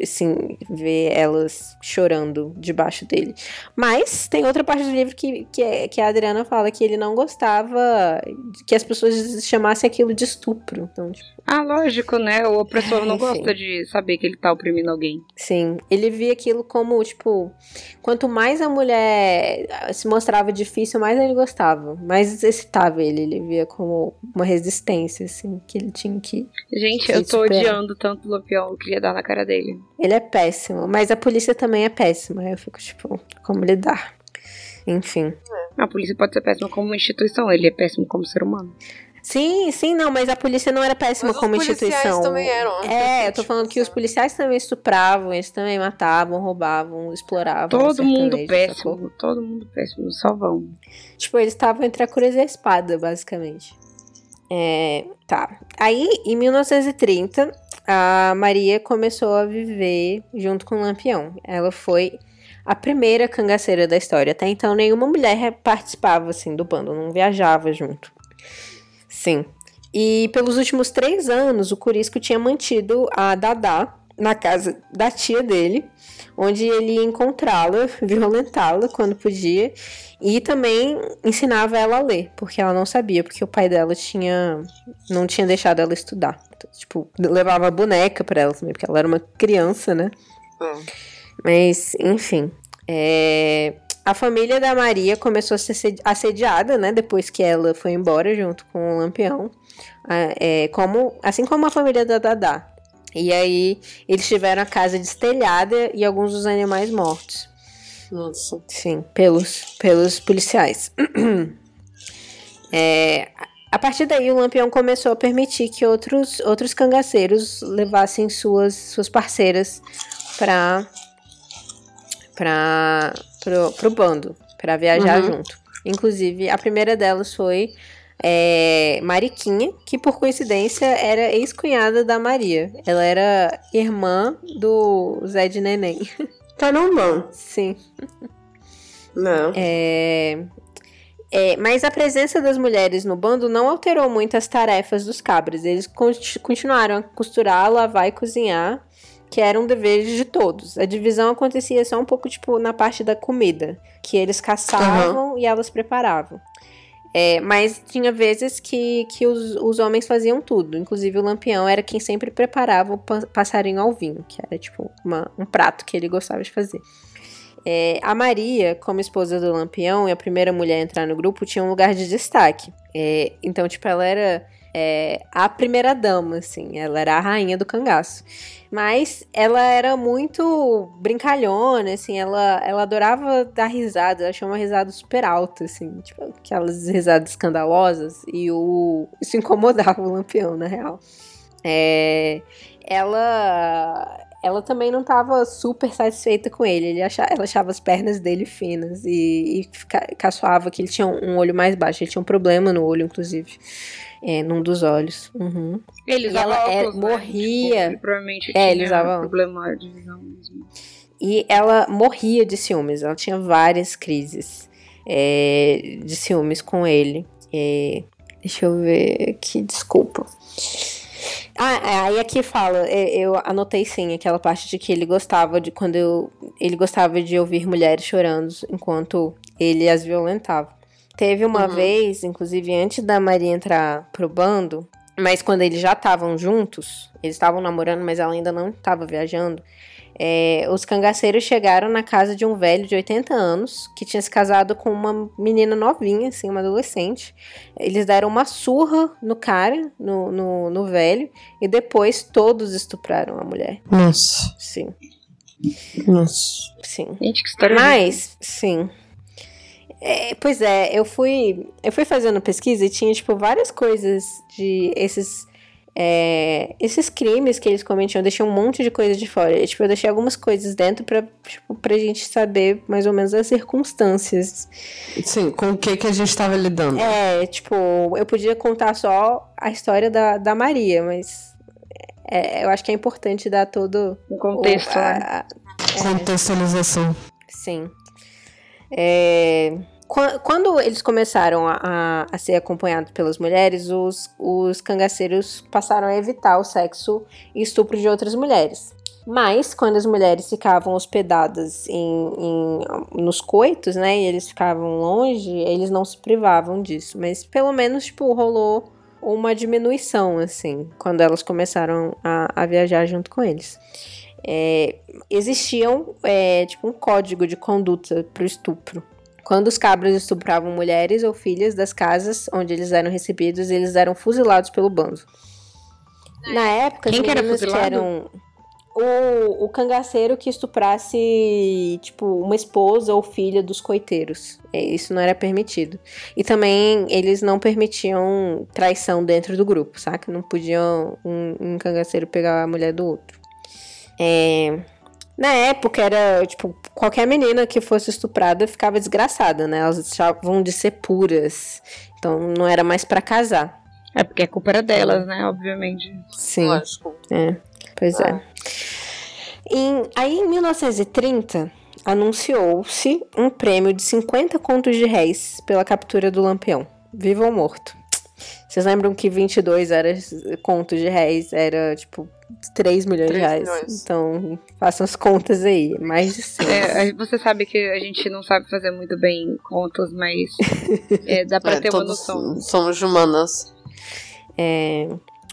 assim, ver elas chorando debaixo dele. Mas tem outra parte do livro que, que, é, que a Adriana fala que ele não gostava que as pessoas chamassem aquilo de estupro. Então, tipo, ah, lógico, né? O opressor é, não gosta de saber que ele tá oprimindo alguém. Sim, ele via aquilo como, tipo, quanto mais a mulher se mostrava difícil, mais ele gostava. Mais excitava ele. Ele via como uma resistência, assim, que ele tinha que. Gente, que eu tô superar. odiando tanto o Lampião, eu queria dar na cara dele. Ele é péssimo, mas a polícia também é péssima. Eu fico, tipo, como lidar? Enfim. A polícia pode ser péssima como instituição, ele é péssimo como ser humano. Sim, sim, não, mas a polícia não era péssima mas como os instituição. também eram. É, eu tô falando que os policiais também estupravam, eles também matavam, roubavam, exploravam. Todo mundo péssimo, sacou? todo mundo péssimo, só vão. Tipo, eles estavam entre a cruz e a espada, basicamente. É, tá. Aí, em 1930, a Maria começou a viver junto com o Lampião. Ela foi a primeira cangaceira da história. Até então, nenhuma mulher participava, assim, do bando, não viajava junto. Sim. E pelos últimos três anos, o Curisco tinha mantido a Dadá na casa da tia dele onde ele ia encontrá-la, violentá-la quando podia, e também ensinava ela a ler, porque ela não sabia, porque o pai dela tinha não tinha deixado ela estudar. Então, tipo, levava boneca para ela também, porque ela era uma criança, né? Hum. Mas, enfim. É... A família da Maria começou a ser assediada, né? Depois que ela foi embora junto com o Lampião. É, como, assim como a família da Dadá. E aí eles tiveram a casa destelhada e alguns dos animais mortos. Nossa. Sim, pelos, pelos policiais. é, a partir daí, o Lampião começou a permitir que outros, outros cangaceiros levassem suas, suas parceiras para para pro, pro bando, para viajar Uhum. junto. Inclusive, a primeira delas foi é, Mariquinha, que por coincidência era ex-cunhada da Maria. Ela era irmã do Zé de Neném. Caramba. Sim. Não. É, é, mas a presença das mulheres no bando não alterou muito as tarefas dos cabras. Eles conti- continuaram a costurar, lavar e cozinhar, que eram deveres de todos. A divisão acontecia só um pouco tipo na parte da comida, que eles caçavam e elas preparavam. É, mas tinha vezes que, que os, os homens faziam tudo. Inclusive o Lampião era quem sempre preparava o pa- passarinho ao vinho, que era tipo uma- um prato que ele gostava de fazer. É, a Maria, como esposa do Lampião e a primeira mulher a entrar no grupo, tinha um lugar de destaque. É, então, tipo, ela era é, a primeira dama, assim, ela era a rainha do cangaço. Mas ela era muito brincalhona, assim, ela, ela adorava dar risada, ela tinha uma risada super alta, assim, tipo, aquelas risadas escandalosas, e o, isso incomodava o Lampião, na real. É, ela ela também não estava super satisfeita com ele. ele achava, ela achava as pernas dele finas e, e caçoava que ele tinha um olho mais baixo. Ele tinha um problema no olho, inclusive, é, num dos olhos. Uhum. Ele usava ela é- óculos, né? morria. Tipo, ele provavelmente É, ele usava óculos. problema de visão mesmo. E ela morria de ciúmes. Ela tinha várias crises é, de ciúmes com ele. É, deixa eu ver aqui, desculpa. Ah, é, aí aqui fala, é, eu anotei sim aquela parte de que ele gostava de quando eu, ele gostava de ouvir mulheres chorando enquanto ele as violentava. Teve uma Uhum. vez, inclusive antes da Maria entrar pro bando, mas quando eles já estavam juntos, eles estavam namorando, mas ela ainda não estava viajando. é, os cangaceiros chegaram na casa de um velho de 80 anos que tinha se casado com uma menina novinha, assim, uma adolescente. Eles deram uma surra no cara, no, no, no velho, e depois todos estupraram a mulher. Nossa. Sim, Nossa. sim. Gente, que história Mas, sim. É, pois é, eu fui, eu fui fazendo pesquisa e tinha, tipo, várias coisas de esses. é, esses crimes que eles cometiam, eu deixei um monte de coisa de fora. E, tipo, eu deixei algumas coisas dentro pra, tipo, pra gente saber mais ou menos as circunstâncias. Sim, com o que que a gente tava lidando? É, tipo, eu podia contar só a história da, da Maria, mas é, eu acho que é importante dar todo Um contexto, o- né? a- Contextualização. Sim. É, quan- Quando eles começaram a, a- a ser acompanhados pelas mulheres, os, os cangaceiros passaram a evitar o sexo e estupro de outras mulheres. Mas, quando as mulheres ficavam hospedadas em, em- nos coitos, né, e eles ficavam longe, eles não se privavam disso. Mas, pelo menos, tipo, rolou uma diminuição, assim, quando elas começaram a, a viajar junto com eles. É, existiam, é, tipo, um código de conduta pro estupro. Quando os cabras estupravam mulheres ou filhas das casas onde eles eram recebidos, eles eram fuzilados pelo bando. Na época, Quem que era fuzilado? eram o, o cangaceiro que estuprasse, tipo, uma esposa ou filha dos coiteiros. É, Isso não era permitido. E também eles não permitiam traição dentro do grupo, saca? Não podiam um, um cangaceiro pegar a mulher do outro. É, Na época era, tipo, qualquer menina que fosse estuprada ficava desgraçada, né? Elas deixavam de ser puras. Então não era mais pra casar. É porque a culpa era delas, né? Obviamente. Sim. Lógico. É, pois é. Em- aí, em 1930, anunciou-se um prêmio de 50 contos de réis pela captura do Lampião, vivo ou morto. Vocês lembram que 22 era contos de réis, era tipo 3 milhões 3 de reais. Milhões. Então, façam as contas aí, mais de 100. É, você sabe que a gente não sabe fazer muito bem contas, mas é, dá pra é, ter uma noção. Somos humanas. É,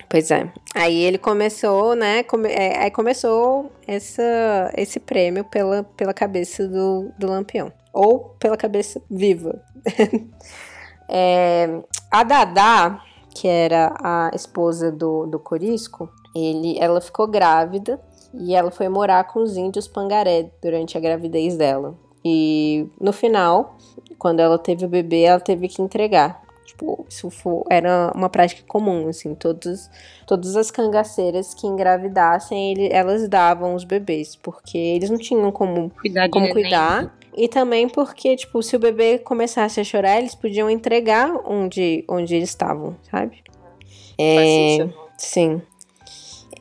pois é. Aí ele começou, né? Come, é, aí começou essa, esse prêmio pela, pela cabeça do, do Lampião. Ou pela cabeça viva. é, a Dadá, que era a esposa do, do Corisco, ele, ela ficou grávida e ela foi morar com os índios Pangaré durante a gravidez dela. E no final, quando ela teve o bebê, ela teve que entregar. Tipo, isso foi, era uma prática comum, assim, todos, todas as cangaceiras que engravidassem, ele, elas davam os bebês, porque eles não tinham como cuidar. Como cuidar. E também porque, tipo, se o bebê começasse a chorar, eles podiam entregar onde, onde eles estavam, sabe? É, sim.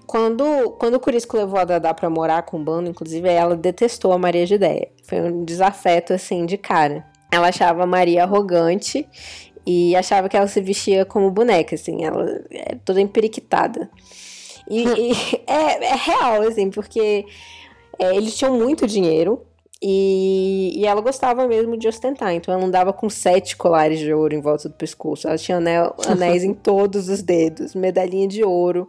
Quando, quando o Curisco levou a Dadá pra morar com o bando, inclusive, ela detestou a Maria de Ideia. Foi um desafeto, assim, de cara. Ela achava a Maria arrogante e achava que ela se vestia como boneca, assim, ela é toda emperiquitada. E, e é, é, real, assim, porque é, eles tinham muito dinheiro, e, e ela gostava mesmo de ostentar, então ela andava com sete colares de ouro em volta do pescoço. Ela tinha anel, anéis em todos os dedos, medalhinha de ouro.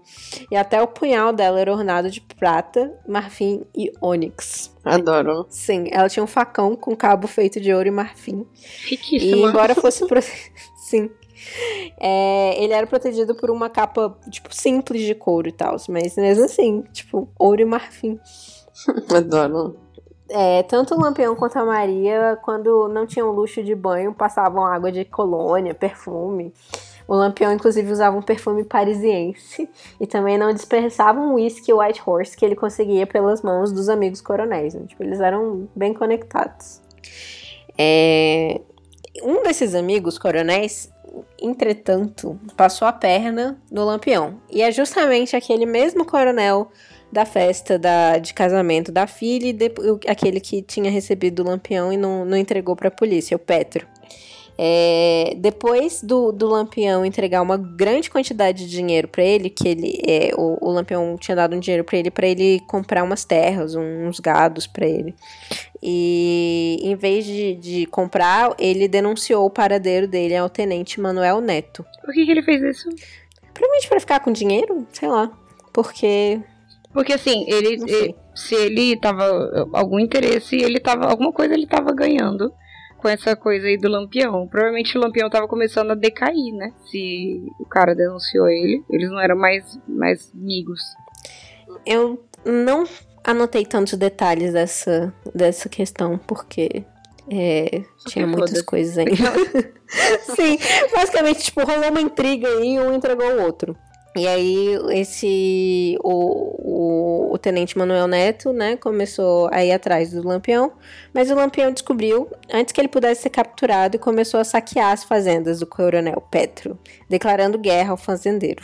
E até o punhal dela era ornado de prata, marfim e ônix. Adoro. Sim, ela tinha um facão com cabo feito de ouro e marfim. E embora fosse. Pro... Sim. É, ele era protegido por uma capa, tipo, simples de couro e tal. Mas mesmo assim, tipo, ouro e marfim. Adoro. É, tanto o Lampião quanto a Maria, quando não tinham luxo de banho, passavam água de colônia, perfume. O Lampião, inclusive, usava um perfume parisiense e também não desperdiçava um whisky White Horse que ele conseguia pelas mãos dos amigos coronéis. Né? Tipo, eles eram bem conectados. É... Um desses amigos coronéis, entretanto, passou a perna no Lampião. E é justamente aquele mesmo coronel da festa da, de casamento da filha e de, aquele que tinha recebido o lampião e não, não entregou para a polícia, o Petro. É, depois do, do Lampião entregar uma grande quantidade de dinheiro para ele, que ele é, o, o, Lampião tinha dado um dinheiro para ele para ele comprar umas terras, uns gados para ele. E em vez de, de comprar, ele denunciou o paradeiro dele ao tenente Manuel Neto. Por que, que ele fez isso? Provavelmente para ficar com dinheiro, sei lá. Porque porque assim, ele, ele, se ele tava algum interesse, ele tava alguma coisa ele tava ganhando com essa coisa aí do Lampião. Provavelmente o Lampião tava começando a decair, né? Se o cara denunciou ele, eles não eram mais mais amigos. Eu não anotei tantos detalhes dessa dessa questão porque é, tinha muitas coisas ainda. Sim, basicamente, tipo, rolou uma intriga aí e um entregou o outro. E aí, esse. O, o, o, tenente Manuel Neto, né, começou a ir atrás do Lampião, mas o Lampião descobriu antes que ele pudesse ser capturado e começou a saquear as fazendas do coronel Petro, declarando guerra ao fazendeiro.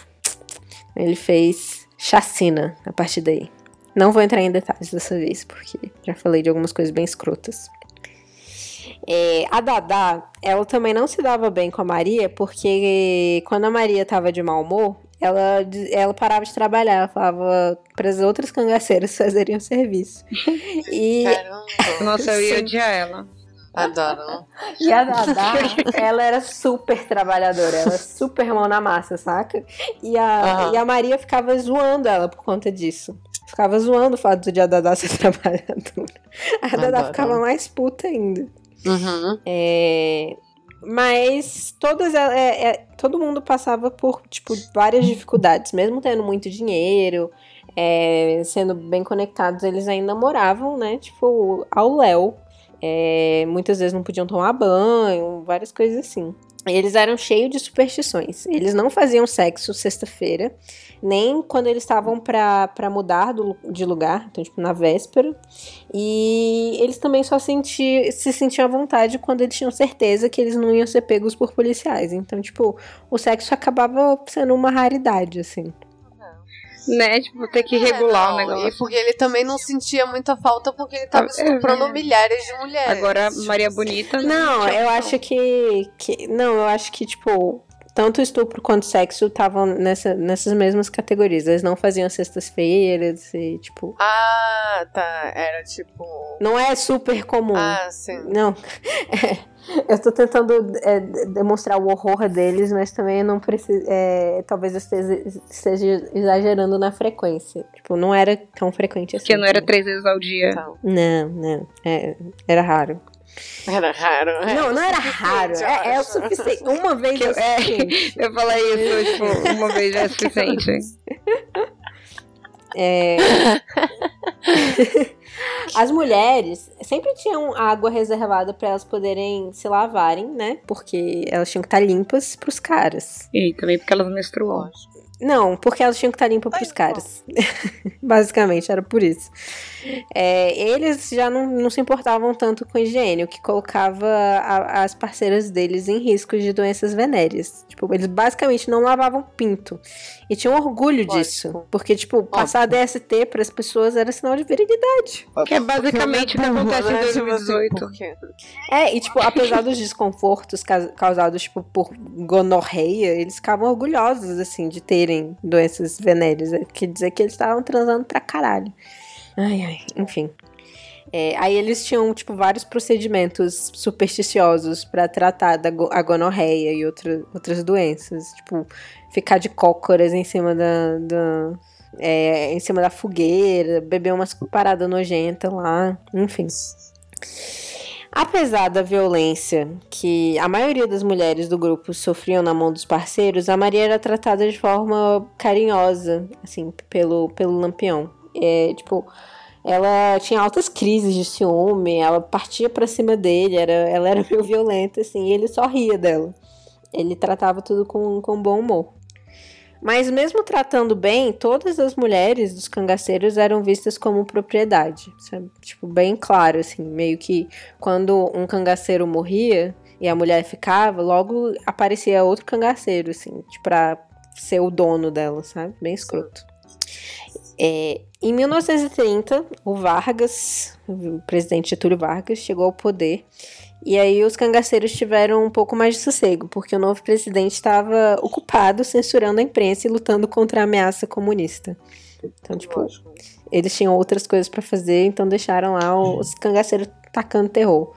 Ele fez chacina a partir daí. Não vou entrar em detalhes dessa vez, porque já falei de algumas coisas bem escrotas. É, a Dadá, ela também não se dava bem com a Maria, porque quando a Maria tava de mau humor, ela, ela parava de trabalhar, ela falava para as outras cangaceiras fazerem o serviço. E Caramba. Nossa, eu ia odiar ela. Adoro. E a Dada, ela era super trabalhadora, ela super mão na massa, saca? E a, uhum. e a Maria ficava zoando ela por conta disso. Ficava zoando o fato de a Dada ser trabalhadora. A Dada ficava mais puta ainda. Uhum. É, mas todas é, é, é, todo mundo passava por tipo várias dificuldades, mesmo tendo muito dinheiro, é, sendo bem conectados, eles ainda moravam, né? Tipo ao léu. É, muitas vezes não podiam tomar banho, várias coisas assim. Eles eram cheios de superstições. Eles não faziam sexo sexta-feira, nem quando eles estavam para mudar do, de lugar, então, tipo, na véspera. E eles também só senti, se sentiam à vontade quando eles tinham certeza que eles não iam ser pegos por policiais. Então, tipo, o sexo acabava sendo uma raridade, assim né? Tipo, ter que é, regular é, não, o negócio. E porque ele também não sentia muita falta porque ele tava é, estuprando é. milhares de mulheres. Agora, Maria Bonita. Não, não eu acho que, que. Não, eu acho que, tipo. tanto estupro quanto sexo estavam nessa, nessas mesmas categorias. Eles não faziam sextas-feiras e, tipo. Ah, tá. Era tipo. Não é super comum. Ah, sim. Não. É, eu tô tentando é, demonstrar o horror deles, mas também não preciso. É, talvez eu esteja, esteja, exagerando na frequência. Tipo, não era tão frequente assim. Porque não era três vezes ao dia. Então. Não, não. É, era raro. Era raro. É não, não era raro. É, é, o suficiente. Uma vez eu, é, eu falei isso, tipo, uma vez já é suficiente. É... As mulheres sempre tinham água reservada para elas poderem se lavarem, né? Porque elas tinham que estar limpas pros caras. E também porque elas menstruam. Não, porque elas tinham que estar limpas pros caras. Basicamente, era por isso. É, eles já não, não se importavam tanto com higiene, o que colocava a, as parceiras deles em risco de doenças venéreas. Tipo, eles basicamente não lavavam pinto. E tinham orgulho Lógico. disso. Porque, tipo, passar. DST para as pessoas era sinal de virilidade. Que é basicamente o que acontece em 2018. É, e, tipo, apesar dos desconfortos causados, tipo, por gonorreia, eles ficavam orgulhosos, assim, de terem doenças venéreas. Quer dizer que eles estavam transando pra caralho. Ai, ai, enfim. É, aí eles tinham, tipo, vários procedimentos supersticiosos para tratar da a gonorreia e outra, outras doenças. Tipo, ficar de cócoras em cima da. da é, em cima da fogueira, beber umas paradas nojentas lá, enfim. Apesar da violência que a maioria das mulheres do grupo sofriam na mão dos parceiros, a Maria era tratada de forma carinhosa, assim, pelo, pelo lampião. É, tipo, ela tinha altas crises de ciúme, ela partia para cima dele, era, ela era meio violenta, assim, e ele só ria dela. Ele tratava tudo com, com bom humor. Mas mesmo tratando bem, todas as mulheres dos cangaceiros eram vistas como propriedade. Sabe? Tipo, bem claro, assim, meio que quando um cangaceiro morria e a mulher ficava, logo aparecia outro cangaceiro, assim, tipo, pra ser o dono dela, sabe? Bem escroto. É, em 1930, o Vargas, o presidente Getúlio Vargas, chegou ao poder. E aí os cangaceiros tiveram um pouco mais de sossego, porque o novo presidente estava ocupado censurando a imprensa e lutando contra a ameaça comunista. Então, tipo, eles tinham outras coisas para fazer, então deixaram lá os cangaceiros tacando terror.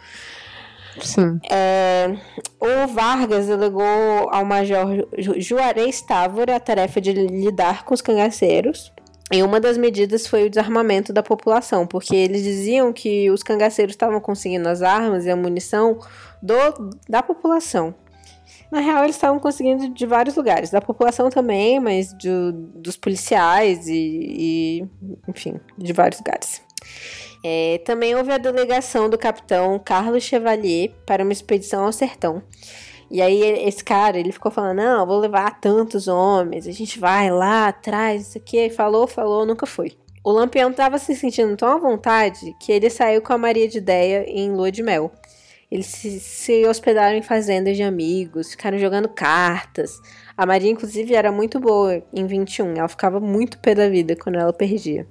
Sim. É, o Vargas delegou ao major Juarez Távora a tarefa de lidar com os cangaceiros e uma das medidas foi o desarmamento da população, porque eles diziam que os cangaceiros estavam conseguindo as armas e a munição do, da população. Na real, eles estavam conseguindo de vários lugares, da população também, mas dos policiais e, e, enfim, de vários lugares. É, também houve a delegação do capitão Carlos Chevalier para uma expedição ao sertão. E aí esse cara, ele ficou falando, não, vou levar tantos homens, a gente vai lá atrás, isso aqui, falou, falou, nunca foi. O Lampião tava se sentindo tão à vontade que ele saiu com a Maria de Ideia em lua de mel. Eles se, se hospedaram em fazendas de amigos, ficaram jogando cartas. A Maria, inclusive, era muito boa em 21. Ela ficava muito pé da vida quando ela perdia.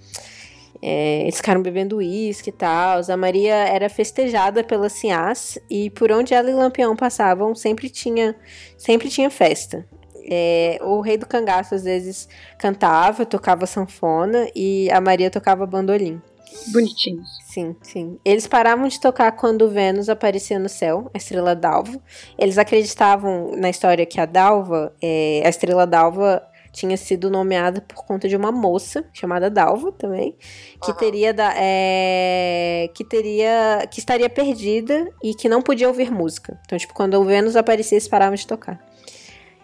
É, eles ficaram bebendo uísque e tal. A Maria era festejada pela Sinhás e por onde ela e Lampião passavam sempre tinha, sempre tinha festa. É, o rei do cangaço às vezes cantava, tocava sanfona e a Maria tocava bandolim. Bonitinhos. Sim, sim. Eles paravam de tocar quando Vênus aparecia no céu, a estrela d'alva. Eles acreditavam na história que a Dalva, é, a estrela d'alva tinha sido nomeada por conta de uma moça chamada Dalva também, que uhum. teria da, é, que teria que estaria perdida e que não podia ouvir música. Então, tipo, quando o Vênus aparecia, eles paravam de tocar.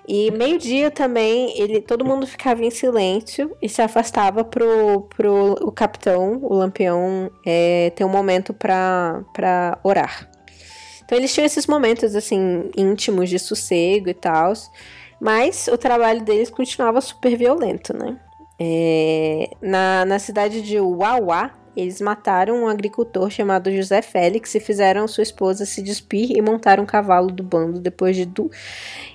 E meio-dia também, ele, todo mundo ficava em silêncio e se afastava pro, pro o capitão, o lampião, é, ter um momento para orar. Então eles tinham esses momentos, assim, íntimos de sossego e tal. Mas o trabalho deles continuava super violento, né? É, na, na cidade de Uauá, eles mataram um agricultor chamado José Félix e fizeram sua esposa se despir e montar um cavalo do bando depois de du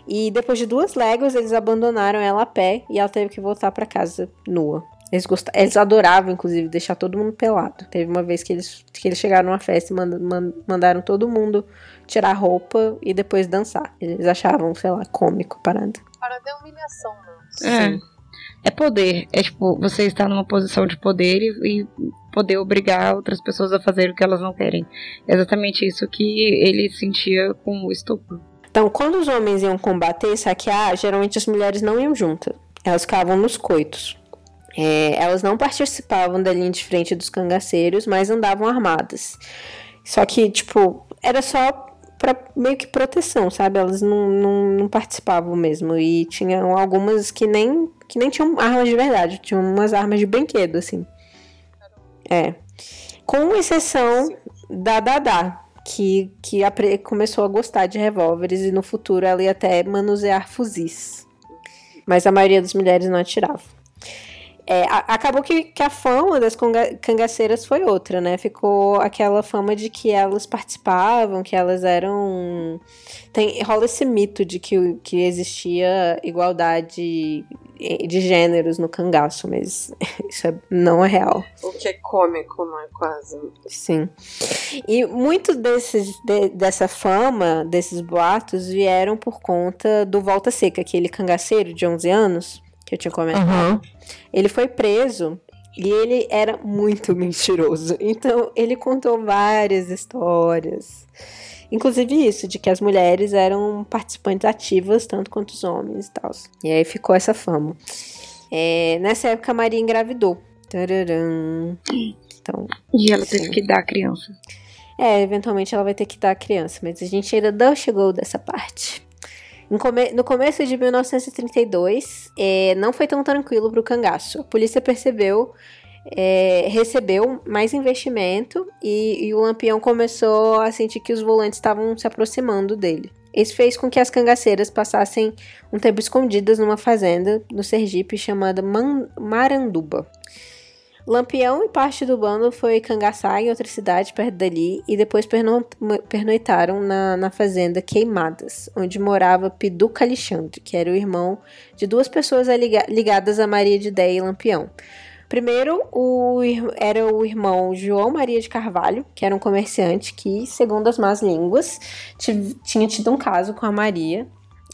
e depois de duas léguas eles abandonaram ela a pé e ela teve que voltar para casa nua. Eles, gost... eles adoravam, inclusive, deixar todo mundo pelado. Teve uma vez que eles, que eles chegaram numa festa e mand... mandaram todo mundo tirar a roupa e depois dançar. Eles achavam, sei lá, cômico parada. Parada é humilhação, não. É. É poder. É tipo, você está numa posição de poder e, e poder obrigar outras pessoas a fazer o que elas não querem. É exatamente isso que ele sentia com o estupro. Então, quando os homens iam combater e saquear, geralmente as mulheres não iam juntas. Elas ficavam nos coitos. É, elas não participavam da linha de frente dos cangaceiros, mas andavam armadas. Só que, tipo, era só para meio que proteção, sabe? Elas não, não, não, participavam mesmo. E tinham algumas que nem, que nem tinham armas de verdade, tinham umas armas de brinquedo, assim. É. Com exceção da Dada, que, que começou a gostar de revólveres e no futuro ela ia até manusear fuzis. Mas a maioria das mulheres não atirava. É, a, acabou que, que, a fama das cangaceiras foi outra, né? Ficou aquela fama de que elas participavam, que elas eram. Tem, rola esse mito de que, que existia igualdade de gêneros no cangaço, mas isso é, não é real. O que é cômico, não é quase. Sim. E muito desses, de, dessa fama, desses boatos, vieram por conta do Volta Seca, aquele cangaceiro de 11 anos que eu tinha comentado. Uhum. Ele foi preso e ele era muito mentiroso. Então, ele contou várias histórias. Inclusive isso, de que as mulheres eram participantes ativas, tanto quanto os homens e tal. E aí ficou essa fama. É, nessa época, a Maria engravidou. Tararam. Então, e ela teve que dar a criança. É, eventualmente ela vai ter que dar a criança, mas a gente ainda não chegou dessa parte. No começo de 1932, é, não foi tão tranquilo para o cangaço. A polícia percebeu, é, recebeu mais investimento e, e o Lampião começou a sentir que os volantes estavam se aproximando dele. Isso fez com que as cangaceiras passassem um tempo escondidas numa fazenda no Sergipe chamada Man Maranduba. Lampião e parte do bando foi cangaçar em outra cidade perto dali e depois perno pernoitaram na, na fazenda Queimadas, onde morava Piduca Alexandre, que era o irmão de duas pessoas ligadas a Maria de Déia e Lampião. Primeiro, o, era o irmão João Maria de Carvalho, que era um comerciante que, segundo as más línguas, tinha tido um caso com a Maria.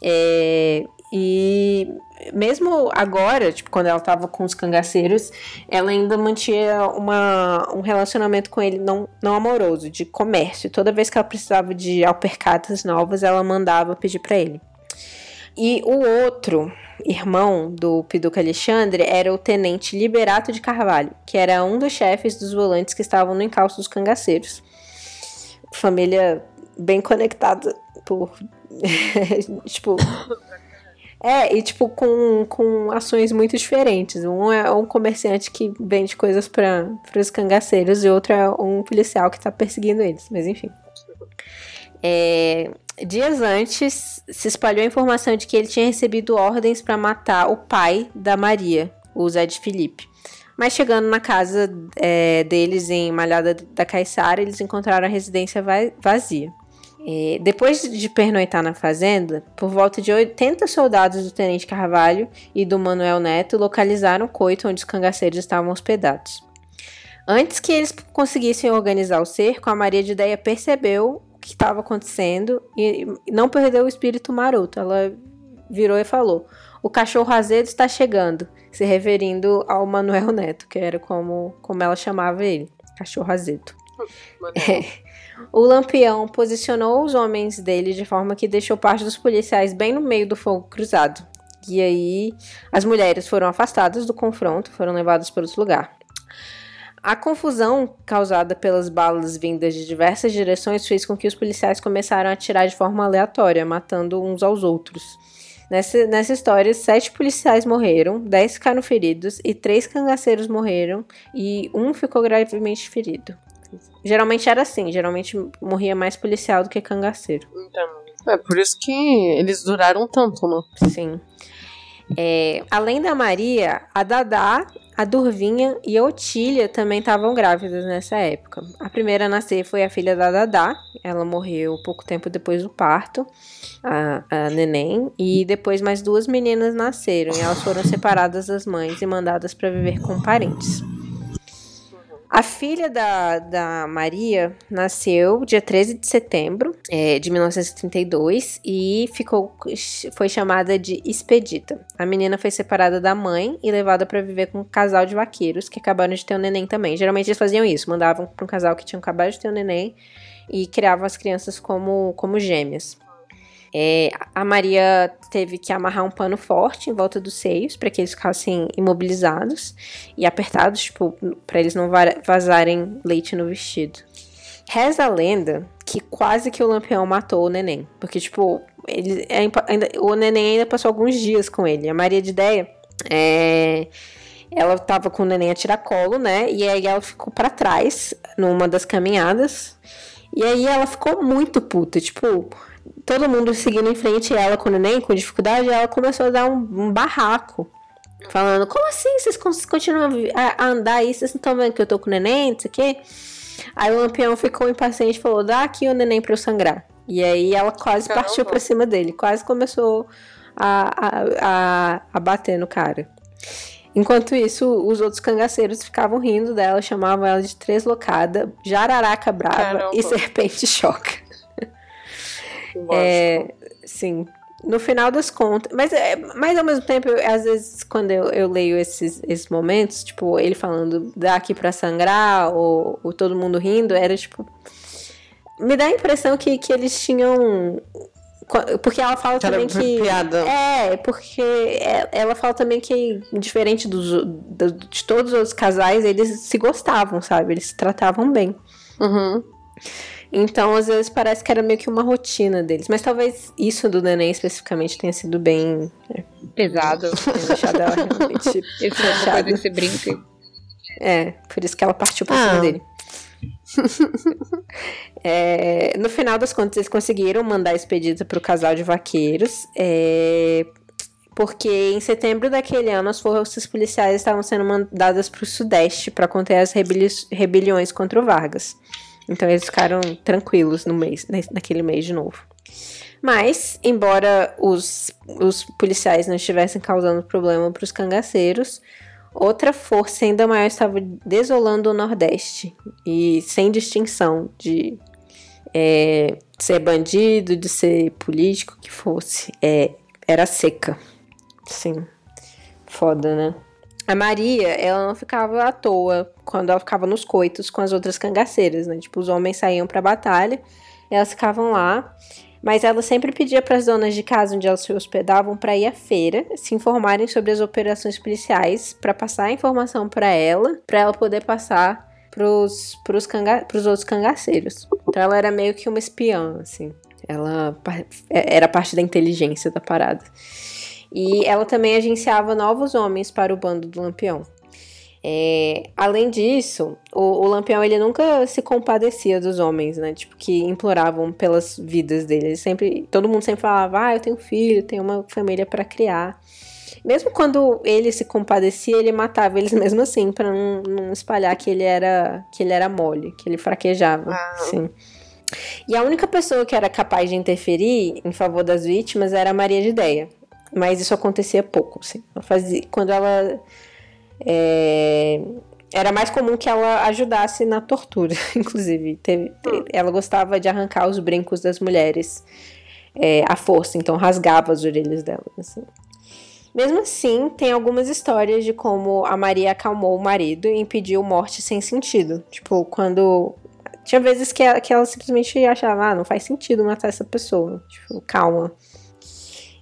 É, e mesmo agora, tipo, quando ela tava com os cangaceiros, ela ainda mantinha uma, um relacionamento com ele não, não amoroso, de comércio. Toda vez que ela precisava de alpercatas novas, ela mandava pedir para ele. E o outro irmão do Piduca Alexandre era o tenente Liberato de Carvalho, que era um dos chefes dos volantes que estavam no encalço dos cangaceiros. Família bem conectada por. tipo. É, e tipo, com, com ações muito diferentes. Um é um comerciante que vende coisas para os cangaceiros e outro é um policial que tá perseguindo eles. Mas enfim. É, dias antes, se espalhou a informação de que ele tinha recebido ordens para matar o pai da Maria, o Zé de Felipe. Mas chegando na casa é, deles em Malhada da Caiçara, eles encontraram a residência vazia. Depois de pernoitar na fazenda, por volta de 80 soldados do Tenente Carvalho e do Manuel Neto localizaram o coito onde os cangaceiros estavam hospedados. Antes que eles conseguissem organizar o cerco, a Maria de Ideia percebeu o que estava acontecendo e não perdeu o espírito maroto. Ela virou e falou: O cachorro azedo está chegando, se referindo ao Manuel Neto, que era como, como ela chamava ele, cachorro azedo. É. O Lampião posicionou os homens dele de forma que deixou parte dos policiais bem no meio do fogo cruzado. E aí as mulheres foram afastadas do confronto, foram levadas para outro lugar. A confusão causada pelas balas vindas de diversas direções fez com que os policiais começaram a atirar de forma aleatória, matando uns aos outros. Nessa, nessa história, sete policiais morreram, dez ficaram feridos e três cangaceiros morreram e um ficou gravemente ferido. Geralmente era assim, geralmente morria mais policial do que cangaceiro. Então, é por isso que eles duraram tanto, né? Sim. É, além da Maria, a Dadá, a Durvinha e a Otília também estavam grávidas nessa época. A primeira a nascer foi a filha da Dadá, ela morreu pouco tempo depois do parto, a, a neném, e depois mais duas meninas nasceram e elas foram separadas das mães e mandadas para viver com parentes. A filha da, da Maria nasceu dia 13 de setembro é, de 1932 e ficou, foi chamada de Expedita. A menina foi separada da mãe e levada para viver com um casal de vaqueiros que acabaram de ter um neném também. Geralmente eles faziam isso, mandavam para um casal que tinha acabado de ter um neném e criavam as crianças como, como gêmeas. É, a Maria teve que amarrar um pano forte em volta dos seios para que eles ficassem imobilizados e apertados, tipo, para eles não vazarem leite no vestido. Reza a lenda que quase que o Lampião matou o neném, porque tipo, ele é ainda, o neném ainda passou alguns dias com ele. A Maria de Ideia é, ela tava com o neném a tiracolo, né? E aí ela ficou para trás numa das caminhadas. E aí ela ficou muito puta, tipo, todo mundo seguindo em frente, ela com o neném, com dificuldade, ela começou a dar um, um barraco. Falando, como assim? Vocês continuam a, andar aí? Vocês não estão vendo que eu tô com o neném? Não sei o quê. Aí o lampião ficou impaciente e falou: dá aqui o neném pra eu sangrar. E aí ela quase Caramba. partiu pra cima dele, quase começou a, a, a, a bater no cara. Enquanto isso, os outros cangaceiros ficavam rindo dela, chamavam ela de treslocada, jararaca brava Caramba. e serpente choca. É, sim. No final das contas. Mas, é, mas ao mesmo tempo, eu, às vezes, quando eu, eu leio esses, esses momentos, tipo, ele falando daqui pra sangrar, ou, ou todo mundo rindo, era tipo. Me dá a impressão que, que eles tinham porque ela fala Cara, também que. Piada. É, porque é, ela fala também que, diferente dos, de todos os casais, eles se gostavam, sabe? Eles se tratavam bem. Uhum. Então, às vezes, parece que era meio que uma rotina deles. Mas talvez isso do neném especificamente tenha sido bem é, pesado. Tenha deixado ela realmente. Esse é uma coisa que brinca. É, por isso que ela partiu pra ah. cima dele. é, no final das contas, eles conseguiram mandar esse pedido para o casal de vaqueiros. É, porque em setembro daquele ano as forças policiais estavam sendo mandadas para o Sudeste para conter as rebeli rebeliões contra o Vargas. Então eles ficaram tranquilos no mês, naquele mês de novo. Mas, embora os, os policiais não estivessem causando problema para os cangaceiros, outra força ainda maior estava desolando o Nordeste e sem distinção de é, ser bandido, de ser político, que fosse. É, era seca. Sim. Foda, né? A Maria, ela não ficava à toa quando ela ficava nos coitos com as outras cangaceiras, né? Tipo, os homens saíam pra batalha, elas ficavam lá. Mas ela sempre pedia para as donas de casa onde elas se hospedavam para ir à feira, se informarem sobre as operações policiais, para passar a informação para ela, para ela poder passar pros, pros, canga pros outros cangaceiros. Então ela era meio que uma espiã, assim. Ela era parte da inteligência da parada. E ela também agenciava novos homens para o bando do Lampião. É, além disso, o, o, Lampião ele nunca se compadecia dos homens, né? Tipo, que imploravam pelas vidas deles. sempre, todo mundo sempre falava: "Ah, eu tenho filho, tenho uma família para criar". Mesmo quando ele se compadecia, ele matava eles mesmo assim, para não, não, espalhar que ele era que ele era mole, que ele fraquejava, ah. sim. E a única pessoa que era capaz de interferir em favor das vítimas era a Maria de Ideia. Mas isso acontecia pouco, assim. Ela fazia, quando ela. É, era mais comum que ela ajudasse na tortura, inclusive. Teve, hum. ela gostava de arrancar os brincos das mulheres é, à força, então rasgava as orelhas delas, assim. Mesmo assim, tem algumas histórias de como a Maria acalmou o marido e impediu morte sem sentido. Tipo, quando. Tinha vezes que ela, que ela simplesmente achava, ah, não faz sentido matar essa pessoa. Tipo, calma.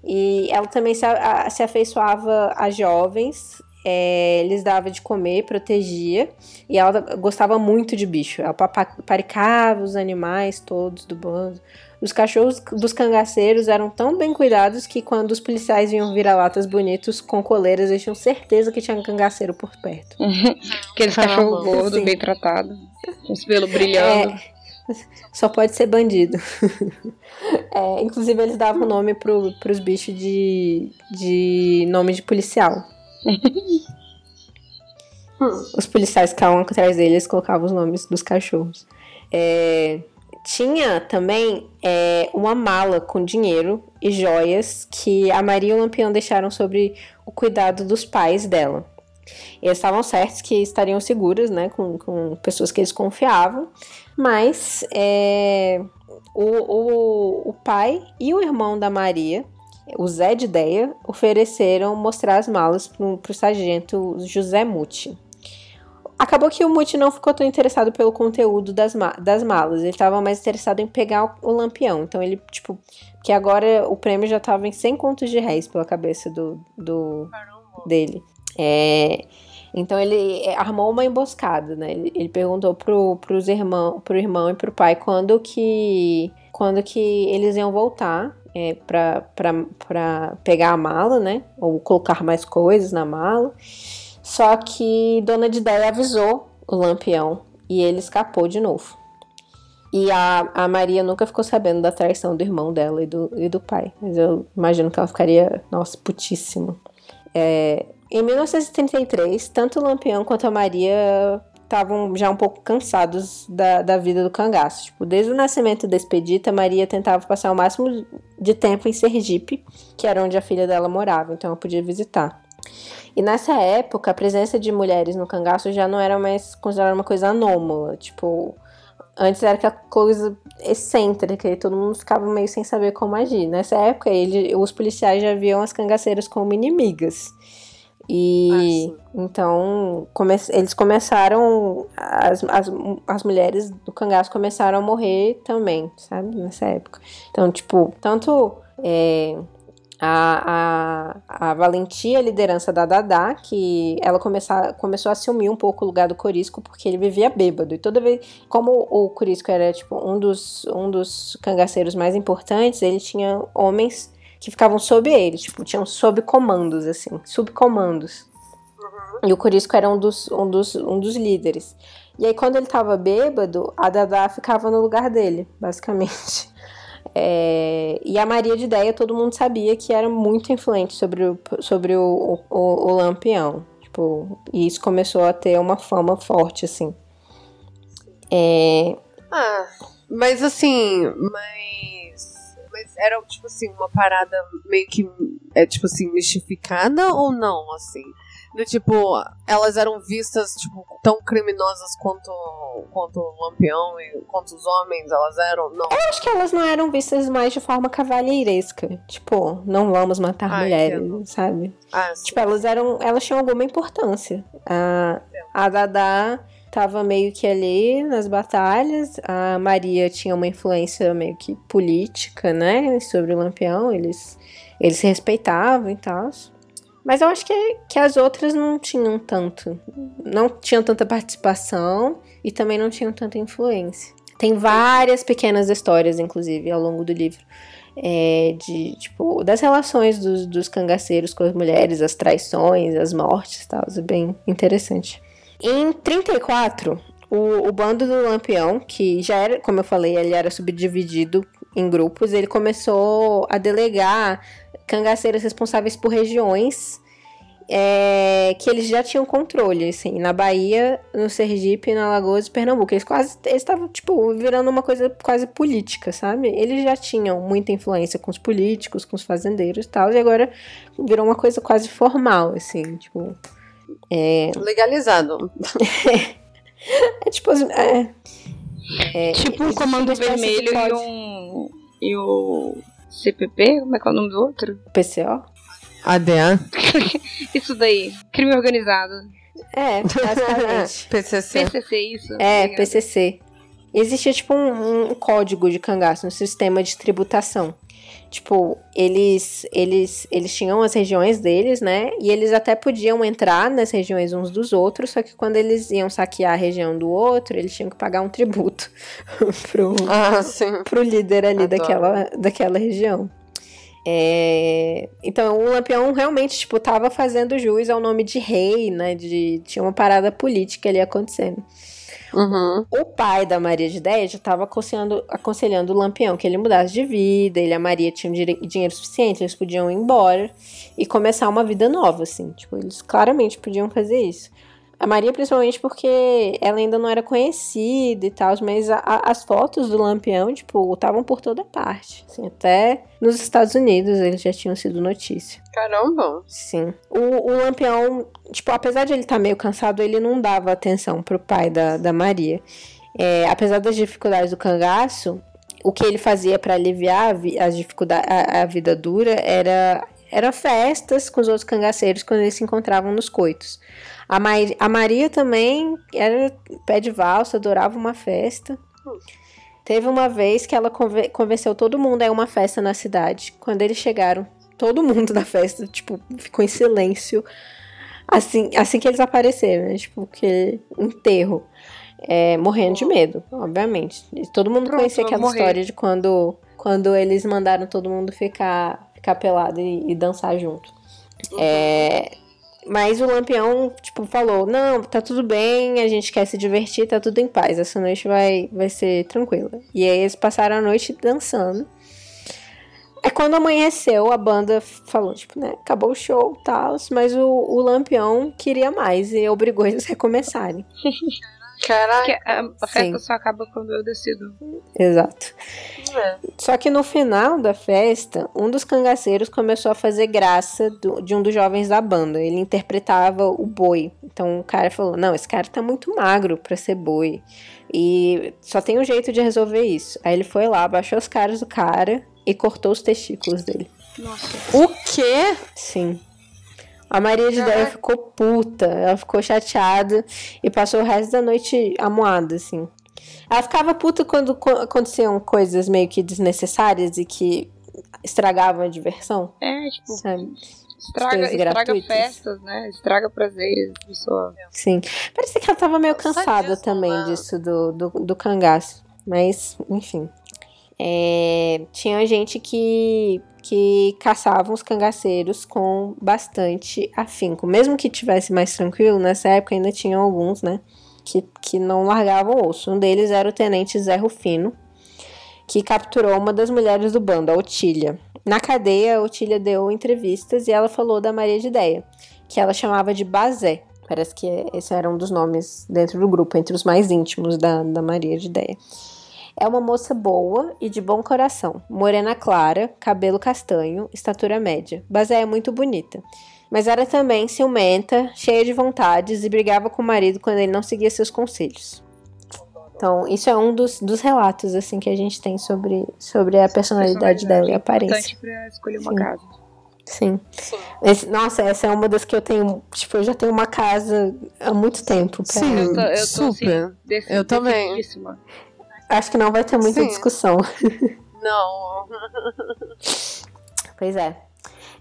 E ela também se, a, se afeiçoava a jovens, é, lhes dava de comer, protegia, e ela gostava muito de bicho. Ela paparicava os animais todos do bando. Os cachorros dos cangaceiros eram tão bem cuidados que quando os policiais vinham vira-latas bonitos com coleiras, eles tinham certeza que tinha um cangaceiro por perto. Aqueles cachorro gordo, bem tratado, com os pelos brilhando. É, só pode ser bandido. É, inclusive, eles davam nome pro, pros bichos de, de nome de policial. Os policiais ficavam atrás deles colocavam os nomes dos cachorros. É, tinha também é, uma mala com dinheiro e joias que a Maria e o Lampião deixaram sobre o cuidado dos pais dela. Eles estavam certos que estariam seguros, né, com, com pessoas que eles confiavam, mas é, o, o, o pai e o irmão da Maria, o Zé de Ideia, ofereceram mostrar as malas para o sargento José Muti. Acabou que o Muti não ficou tão interessado pelo conteúdo das, ma das malas, ele estava mais interessado em pegar o, o, lampião. Então ele, tipo, que agora o prêmio já estava em 100 contos de réis pela cabeça do, do dele. É, então ele é, armou uma emboscada, né? Ele, ele perguntou pro, pros irmão, pro irmão e pro pai quando que, quando que eles iam voltar é, pra pegar a mala, né? Ou colocar mais coisas na mala. Só que Dona de Ideia avisou o Lampião e ele escapou de novo. E a, a Maria nunca ficou sabendo da traição do irmão dela e do, e do pai. Mas eu imagino que ela ficaria, nossa, putíssima. É, em 1933, tanto o Lampião quanto a Maria estavam já um pouco cansados da, da vida do cangaço. Tipo, desde o nascimento da Expedita, Maria tentava passar o máximo de tempo em Sergipe, que era onde a filha dela morava, então ela podia visitar. E nessa época, a presença de mulheres no cangaço já não era mais considerada uma coisa anômala. Tipo, antes era aquela coisa excêntrica e todo mundo ficava meio sem saber como agir. Nessa época, ele, os policiais já viam as cangaceiras como inimigas. E ah, então come, eles começaram, as, as, as mulheres do cangaço começaram a morrer também, sabe? Nessa época. Então, tipo, tanto é, a, a, a valentia a liderança da Dadá, que ela começar, começou a assumir um pouco o lugar do Corisco, porque ele vivia bêbado. E toda vez, como o Corisco era tipo um dos, um dos cangaceiros mais importantes, ele tinha homens que ficavam sob ele, tipo, tinham sob comandos, assim, subcomandos. Uhum. E o Corisco era um dos, um, dos, um dos líderes. E aí, quando ele tava bêbado, a Dadá ficava no lugar dele, basicamente. É, e a Maria de Ideia, todo mundo sabia que era muito influente sobre o, sobre o, o, o Lampião. Tipo, e isso começou a ter uma fama forte, assim. É... Ah, mas assim, mas, mas era tipo assim, uma parada meio que é tipo assim, mistificada ou não, assim? Do tipo, elas eram vistas, tipo, tão criminosas quanto, quanto o Lampião e quanto os homens, elas eram, não. Eu acho que elas não eram vistas mais de forma cavalheiresca. Tipo, não vamos matar ah, mulheres, entendo. sabe? Ah, tipo, elas eram. Elas tinham alguma importância. A, a Dada tava meio que ali nas batalhas. A Maria tinha uma influência meio que política, né? Sobre o Lampião. Eles, eles se respeitavam e tal. Mas eu acho que, que as outras não tinham tanto. Não tinham tanta participação e também não tinham tanta influência. Tem várias pequenas histórias, inclusive, ao longo do livro. É, de tipo das relações dos, dos cangaceiros com as mulheres, as traições, as mortes, tal, é bem interessante. Em 34, o, o bando do Lampião, que já era, como eu falei, ele era subdividido em grupos, ele começou a delegar cangaceiros responsáveis por regiões é, que eles já tinham controle, assim, na Bahia, no Sergipe, na Alagoas e Pernambuco. Eles quase estavam, tipo, virando uma coisa quase política, sabe? Eles já tinham muita influência com os políticos, com os fazendeiros e tal, e agora virou uma coisa quase formal, assim, tipo. É... Legalizado. é tipo. É, é, tipo um comando vermelho e um. E o CPP? Como é que é o nome do outro? PCO? ADA? isso daí. Crime organizado. É, basicamente. PCC. PCC, isso. É, Obrigada. PCC. Existia, tipo, um, um, código de cangaço, um sistema de tributação. Tipo, eles, eles, eles tinham as regiões deles, né? E eles até podiam entrar nas regiões uns dos outros, só que quando eles iam saquear a região do outro, eles tinham que pagar um tributo pro, ah, pro líder ali daquela, daquela região. É... Então, o Lampião realmente, tipo, tava fazendo jus ao nome de rei, né? De... Tinha uma parada política ali acontecendo. Uhum. O pai da Maria de Ideia já estava aconselhando, aconselhando o Lampião que ele mudasse de vida, ele e a Maria tinham dinheiro suficiente, eles podiam ir embora e começar uma vida nova, assim. Tipo, eles claramente podiam fazer isso. A Maria, principalmente porque ela ainda não era conhecida e tal, mas a, as fotos do Lampião, tipo, estavam por toda parte. Assim, até nos Estados Unidos eles já tinham sido notícia. Caramba! Sim. O, o Lampião, tipo, apesar de ele estar tá meio cansado, ele não dava atenção pro pai da, da Maria. É, apesar das dificuldades do cangaço, o que ele fazia para aliviar as dificuldades, a, a, vida dura era, era festas com os outros cangaceiros quando eles se encontravam nos coitos. A, Ma a Maria também era pé de valsa, adorava uma festa. Teve uma vez que ela conven convenceu todo mundo a uma festa na cidade. Quando eles chegaram, todo mundo da festa, tipo, ficou em silêncio. Assim, assim que eles apareceram, né? Tipo, que enterro é, morrendo de medo, obviamente. Todo mundo Pronto, conhecia aquela história de quando, quando eles mandaram todo mundo ficar, ficar pelado e, e dançar junto. É, mas o Lampião, tipo, falou: Não, tá tudo bem, a gente quer se divertir, tá tudo em paz, essa noite vai, vai ser tranquila. E aí eles passaram a noite dançando. É quando amanheceu, a banda falou, tipo, né, acabou o show e tal, mas o, o Lampião queria mais e obrigou eles a recomeçarem. Caraca. a, a festa Sim. só acaba quando eu decido. Exato. É. Só que no final da festa, um dos cangaceiros começou a fazer graça do, de um dos jovens da banda. Ele interpretava o boi. Então o cara falou: Não, esse cara tá muito magro pra ser boi. E só tem um jeito de resolver isso. Aí ele foi lá, baixou os caras do cara e cortou os testículos dele. Nossa. O quê? Sim. A Maria de Ideia ficou puta, ela ficou chateada e passou o resto da noite amuada, assim. Ela ficava puta quando aconteciam coisas meio que desnecessárias e que estragavam a diversão. É, tipo, sabe? Estraga, estraga festas, né? Estraga prazeres, pessoa. Sim. Parece que ela tava meio cansada também né? disso do, do, do cangaço. Mas, enfim. É, tinha gente que que caçavam os cangaceiros com bastante afinco. Mesmo que tivesse mais tranquilo, nessa época ainda tinham alguns, né? Que, que não largavam o osso. Um deles era o tenente Zé Rufino, que capturou uma das mulheres do bando, a Otília. Na cadeia, a Otília deu entrevistas e ela falou da Maria de Ideia, que ela chamava de Bazé. Parece que esse era um dos nomes dentro do grupo, entre os mais íntimos da, da Maria de Ideia. É uma moça boa e de bom coração, morena clara, cabelo castanho, estatura média. Bazé é muito bonita. Mas era também ciumenta, cheia de vontades e brigava com o marido quando ele não seguia seus conselhos. Então, isso é um dos, dos relatos assim que a gente tem sobre, sobre a personalidade dela e a aparência. Pra escolher uma Sim. casa. Sim. Esse, nossa, essa é uma das que eu tenho. Tipo, eu já tenho uma casa há muito tempo. Pra... Sim, eu, tô, eu tô, super. Assim, eu também. Acho que não vai ter muita Sim. discussão. Não. pois é.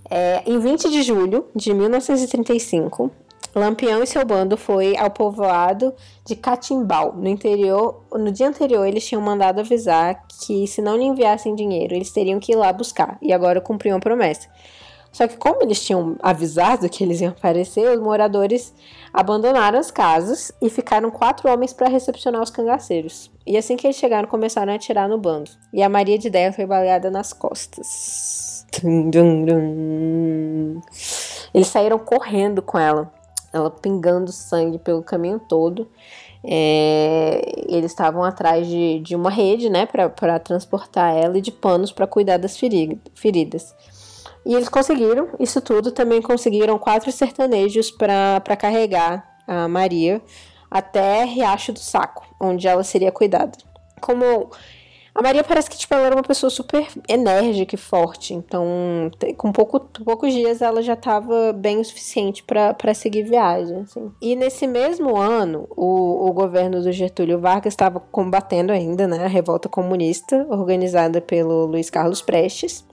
é. Em 20 de julho de 1935, Lampião e seu bando foi ao povoado de Catimbau, no interior. No dia anterior, eles tinham mandado avisar que se não lhe enviassem dinheiro, eles teriam que ir lá buscar. E agora cumpriam a promessa. Só que como eles tinham avisado que eles iam aparecer, os moradores abandonaram as casas e ficaram quatro homens para recepcionar os cangaceiros. E assim que eles chegaram, começaram a atirar no bando. E a Maria de Ideia foi baleada nas costas. Eles saíram correndo com ela, ela pingando sangue pelo caminho todo. É, eles estavam atrás de, de uma rede, né, para transportar ela e de panos para cuidar das feridas. E eles conseguiram isso tudo, também conseguiram quatro sertanejos para carregar a Maria até Riacho do Saco, onde ela seria cuidada. Como a Maria parece que tipo, ela era uma pessoa super enérgica e forte, então com pouco, poucos dias ela já estava bem o suficiente para seguir viagem. Assim. E nesse mesmo ano, o, o governo do Getúlio Vargas estava combatendo ainda né, a revolta comunista organizada pelo Luiz Carlos Prestes.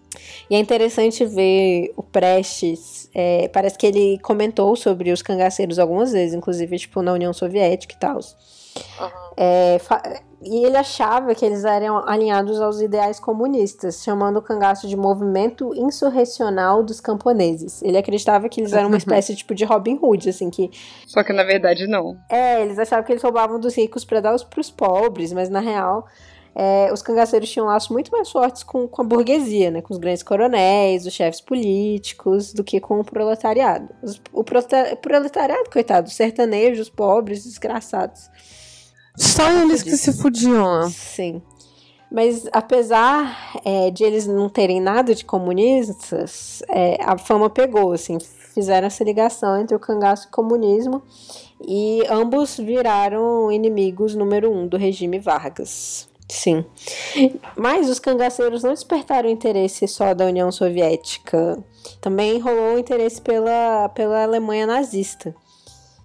E é interessante ver o Prestes, é, parece que ele comentou sobre os cangaceiros algumas vezes, inclusive, tipo, na União Soviética e tal. Uhum. É, e ele achava que eles eram alinhados aos ideais comunistas, chamando o cangaço de movimento insurrecional dos camponeses. Ele acreditava que eles eram uma espécie tipo de Robin Hood, assim que. Só que na verdade não. É, eles achavam que eles roubavam dos ricos para dar os pros pobres, mas na real é, os cangaceiros tinham laços muito mais fortes com, com a burguesia, né? Com os grandes coronéis, os chefes políticos, do que com o proletariado. Os, o proletariado, coitado, os sertanejos, pobres, desgraçados. Só eles que se fudiam. Sim. Mas apesar é, de eles não terem nada de comunistas, é, a fama pegou, assim, fizeram essa ligação entre o cangaço e o comunismo e ambos viraram inimigos número um do regime Vargas. Sim. Mas os cangaceiros não despertaram interesse só da União Soviética. Também rolou interesse pela, pela Alemanha nazista.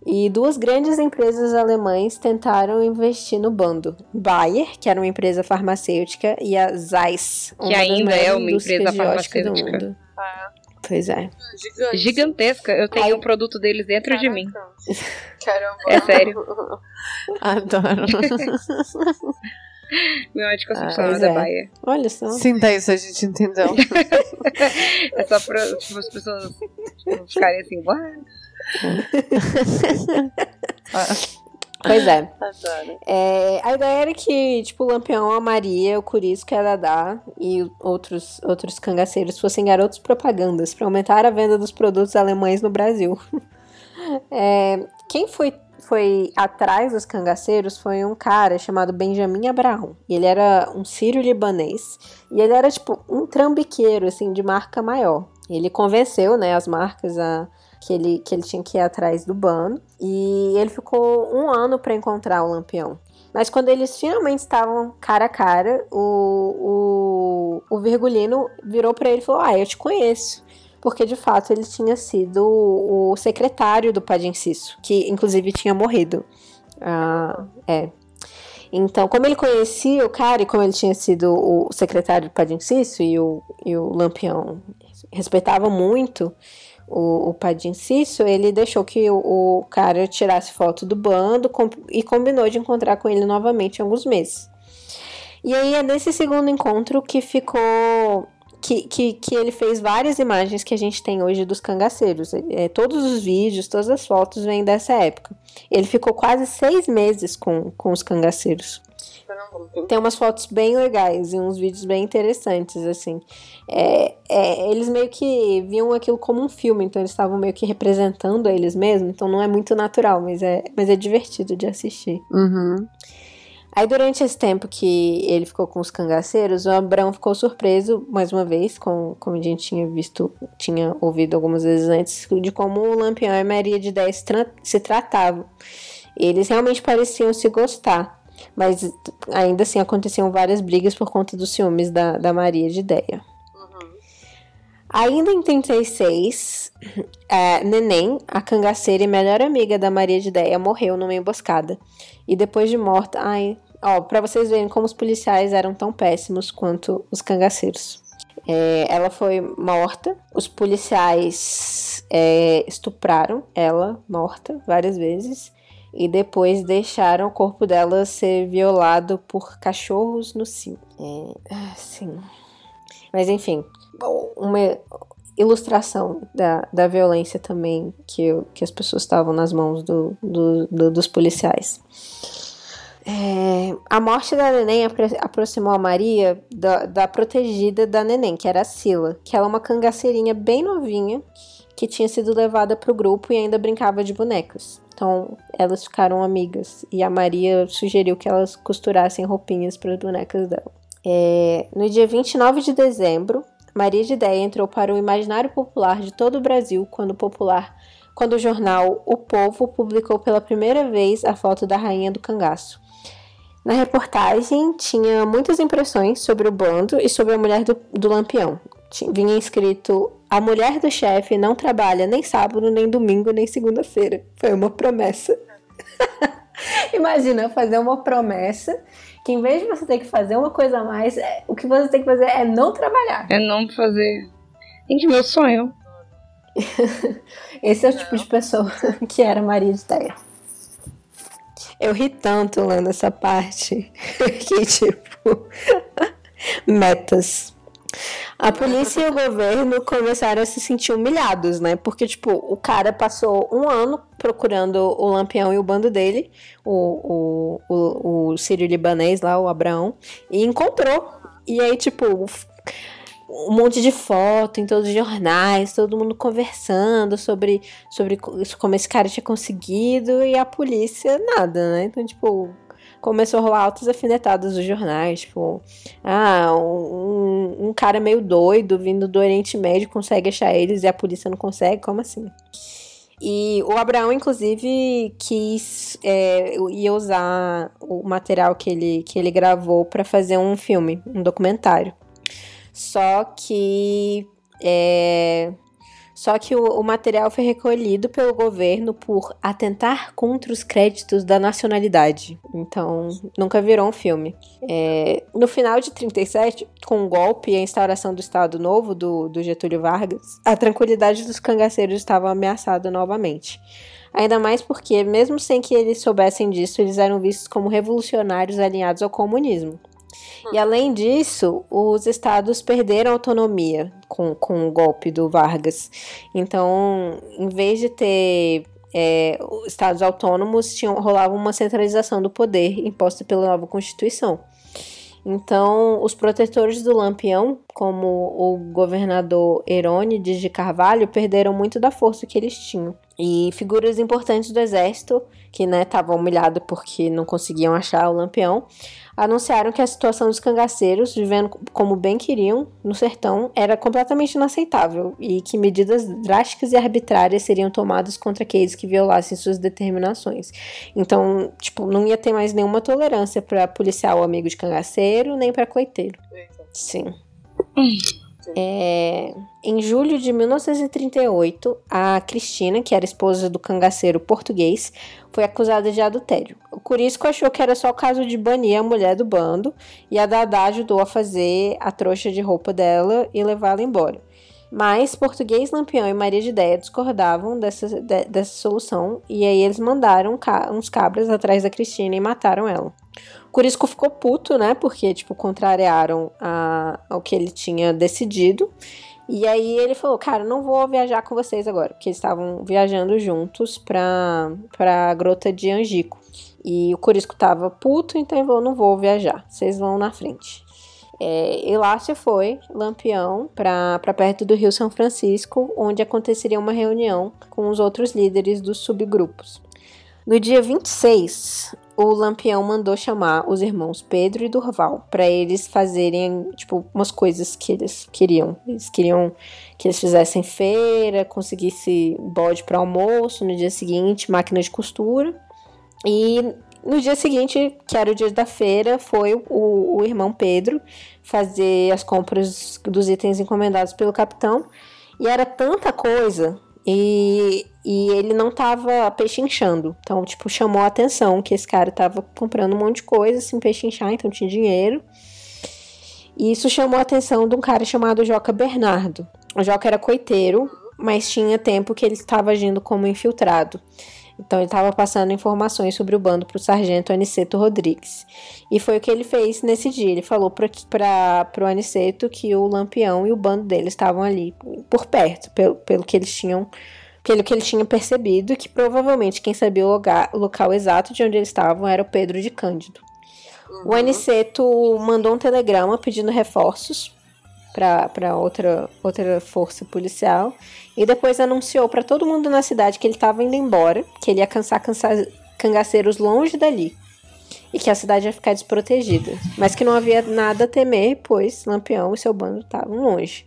E duas grandes empresas alemães tentaram investir no bando. Bayer, que era uma empresa farmacêutica, e a Zeiss, que ainda é uma empresa farmacêutica. Do mundo. Ah. Pois é. Gigante. Gigantesca. Eu tenho o um produto deles dentro Caraca. de mim. Caramba. É sério. Adoro. Meu anticoncepcional ah, é. Bayer. Olha só. Sinta isso, a gente entendeu. é só para tipo, as pessoas tipo, ficarem assim, what? Pois é. é. A ideia era que, tipo, o Lampião, a Maria, o Curisco e a Dadá e outros, outros cangaceiros fossem garotos propagandas para aumentar a venda dos produtos alemães no Brasil. É, quem foi, foi atrás dos cangaceiros foi um cara chamado Benjamin Abraão. Ele era um sírio-libanês e ele era, tipo, um trambiqueiro, assim, de marca maior. Ele convenceu, né, as marcas a que ele, que ele tinha que ir atrás do bando. E ele ficou um ano para encontrar o Lampião. Mas quando eles finalmente estavam cara a cara, o, o, o Virgulino virou para ele e falou: Ah, eu te conheço. Porque de fato ele tinha sido o secretário do Padim Cisso, que inclusive tinha morrido. Ah, é. Então, como ele conhecia o cara e como ele tinha sido o secretário do Padim Cisso e o, e o Lampião respeitavam muito, o, o Padim Cício, ele deixou que o, o, cara tirasse foto do bando com, e combinou de encontrar com ele novamente em alguns meses. E aí é nesse segundo encontro que ficou. Que, que, que ele fez várias imagens que a gente tem hoje dos cangaceiros. É, todos os vídeos, todas as fotos vêm dessa época. Ele ficou quase seis meses com, com os cangaceiros. Tem umas fotos bem legais e uns vídeos bem interessantes, assim. É, é, eles meio que viam aquilo como um filme, então eles estavam meio que representando eles mesmos, então não é muito natural, mas é, mas é divertido de assistir. Uhum. Aí durante esse tempo que ele ficou com os cangaceiros, o Abrão ficou surpreso, mais uma vez, com, como a gente tinha visto, tinha ouvido algumas vezes antes, de como o Lampião e Maria de Dez se, tra se tratavam. Eles realmente pareciam se gostar. Mas ainda assim aconteciam várias brigas por conta dos ciúmes da, da Maria de Ideia. Ainda em 36, é, Neném, a cangaceira e melhor amiga da Maria de Ideia, morreu numa emboscada. E depois de morta, ai, ó, pra vocês verem como os policiais eram tão péssimos quanto os cangaceiros. É, ela foi morta, os policiais é, estupraram ela, morta, várias vezes e depois deixaram o corpo dela ser violado por cachorros no cio. É, assim. Mas enfim, uma ilustração da, da violência também que, que as pessoas estavam nas mãos do, do, do dos policiais. É, a morte da neném aproximou a Maria da, da protegida da neném, que era a Sila, que ela é uma cangaceirinha bem novinha que tinha sido levada para o grupo e ainda brincava de bonecas. Então elas ficaram amigas e a Maria sugeriu que elas costurassem roupinhas para as bonecas dela. É, no dia 29 de dezembro, Maria de Ideia entrou para o imaginário popular de todo o Brasil quando o popular quando o jornal O Povo publicou pela primeira vez a foto da rainha do cangaço. Na reportagem tinha muitas impressões sobre o bando e sobre a mulher do, do lampião. Vinha escrito a mulher do chefe não trabalha nem sábado, nem domingo, nem segunda-feira. Foi uma promessa. Imagina fazer uma promessa que em vez de você ter que fazer uma coisa a mais, é, o que você tem que fazer é não trabalhar. É não fazer. Gente, meu sonho. Esse é o tipo de pessoa que era Maria de Teia. Eu ri tanto lendo essa parte que, tipo, metas A polícia e o governo começaram a se sentir humilhados, né? Porque, tipo, o cara passou um ano procurando o Lampião e o bando dele, o, o, o, o sírio libanês lá, o Abraão, e encontrou. E aí, tipo, um monte de foto em todos os jornais, todo mundo conversando sobre, sobre como esse cara tinha conseguido e a polícia nada, né? Então, tipo, começou a rolar altas afinetadas nos jornais, tipo, ah, um, um cara meio doido vindo do Oriente Médio consegue achar eles e a polícia não consegue, como assim? E o Abraão, inclusive, quis é, ia usar o material que ele, que ele gravou para fazer um filme, um documentário. Só que é, só que o, o, material foi recolhido pelo governo por atentar contra os créditos da nacionalidade. Então, nunca virou um filme. É, no final de 37, com o golpe e a instauração do Estado Novo do, do Getúlio Vargas, a tranquilidade dos cangaceiros estava ameaçada novamente. Ainda mais porque, mesmo sem que eles soubessem disso, eles eram vistos como revolucionários alinhados ao comunismo. E além disso, os estados perderam autonomia com, com o golpe do Vargas. Então, em vez de ter é, estados autônomos, tinham, rolava uma centralização do poder imposta pela nova Constituição. Então, os protetores do Lampião, como o governador Herônides de Carvalho, perderam muito da força que eles tinham. E figuras importantes do exército, que estavam né, humilhados porque não conseguiam achar o Lampião, anunciaram que a situação dos cangaceiros, vivendo como bem queriam no sertão, era completamente inaceitável e que medidas drásticas e arbitrárias seriam tomadas contra aqueles que violassem suas determinações. Então, tipo, não ia ter mais nenhuma tolerância para policial amigo de cangaceiro, nem para coiteiro. Sim. É, em julho de 1938, a Cristina, que era esposa do cangaceiro português, foi acusada de adultério. O Curisco achou que era só o caso de banir a mulher do bando e a Dada ajudou a fazer a trouxa de roupa dela e levá-la embora. Mas Português, Lampião e Maria de Ideia discordavam dessa, de, dessa solução e aí eles mandaram ca uns cabras atrás da Cristina e mataram ela. O Curisco ficou puto, né? Porque, tipo, contrariaram a, ao que ele tinha decidido. E aí ele falou, cara, não vou viajar com vocês agora, porque eles estavam viajando juntos pra, pra grota de Angico. E o Corisco tava puto, então ele falou, não vou viajar, vocês vão na frente. É, Elácia foi, Lampião, para perto do Rio São Francisco, onde aconteceria uma reunião com os outros líderes dos subgrupos. No dia 26, o Lampião mandou chamar os irmãos Pedro e Durval para eles fazerem, tipo, umas coisas que eles queriam. Eles queriam que eles fizessem feira, conseguisse bode para almoço, no dia seguinte, máquina de costura. E no dia seguinte, que era o dia da feira, foi o, o irmão Pedro fazer as compras dos itens encomendados pelo capitão. E era tanta coisa e, e ele não tava pechinchando. Então, tipo, chamou a atenção que esse cara tava comprando um monte de coisa sem pechinchar, então tinha dinheiro. E isso chamou a atenção de um cara chamado Joca Bernardo. O Joca era coiteiro, mas tinha tempo que ele estava agindo como infiltrado. Então ele estava passando informações sobre o bando para o sargento Aniceto Rodrigues. E foi o que ele fez nesse dia. Ele falou para o Aniceto que o Lampião e o bando dele estavam ali por perto, pelo, pelo que eles tinham pelo que ele tinha percebido, que provavelmente quem sabia o, lugar, o local exato de onde eles estavam era o Pedro de Cândido. Uhum. O Aniceto mandou um telegrama pedindo reforços para outra, outra força policial. E depois anunciou para todo mundo na cidade que ele estava indo embora, que ele ia cansar, cansar cangaceiros longe dali. E que a cidade ia ficar desprotegida, mas que não havia nada a temer, pois Lampião e seu bando estavam longe.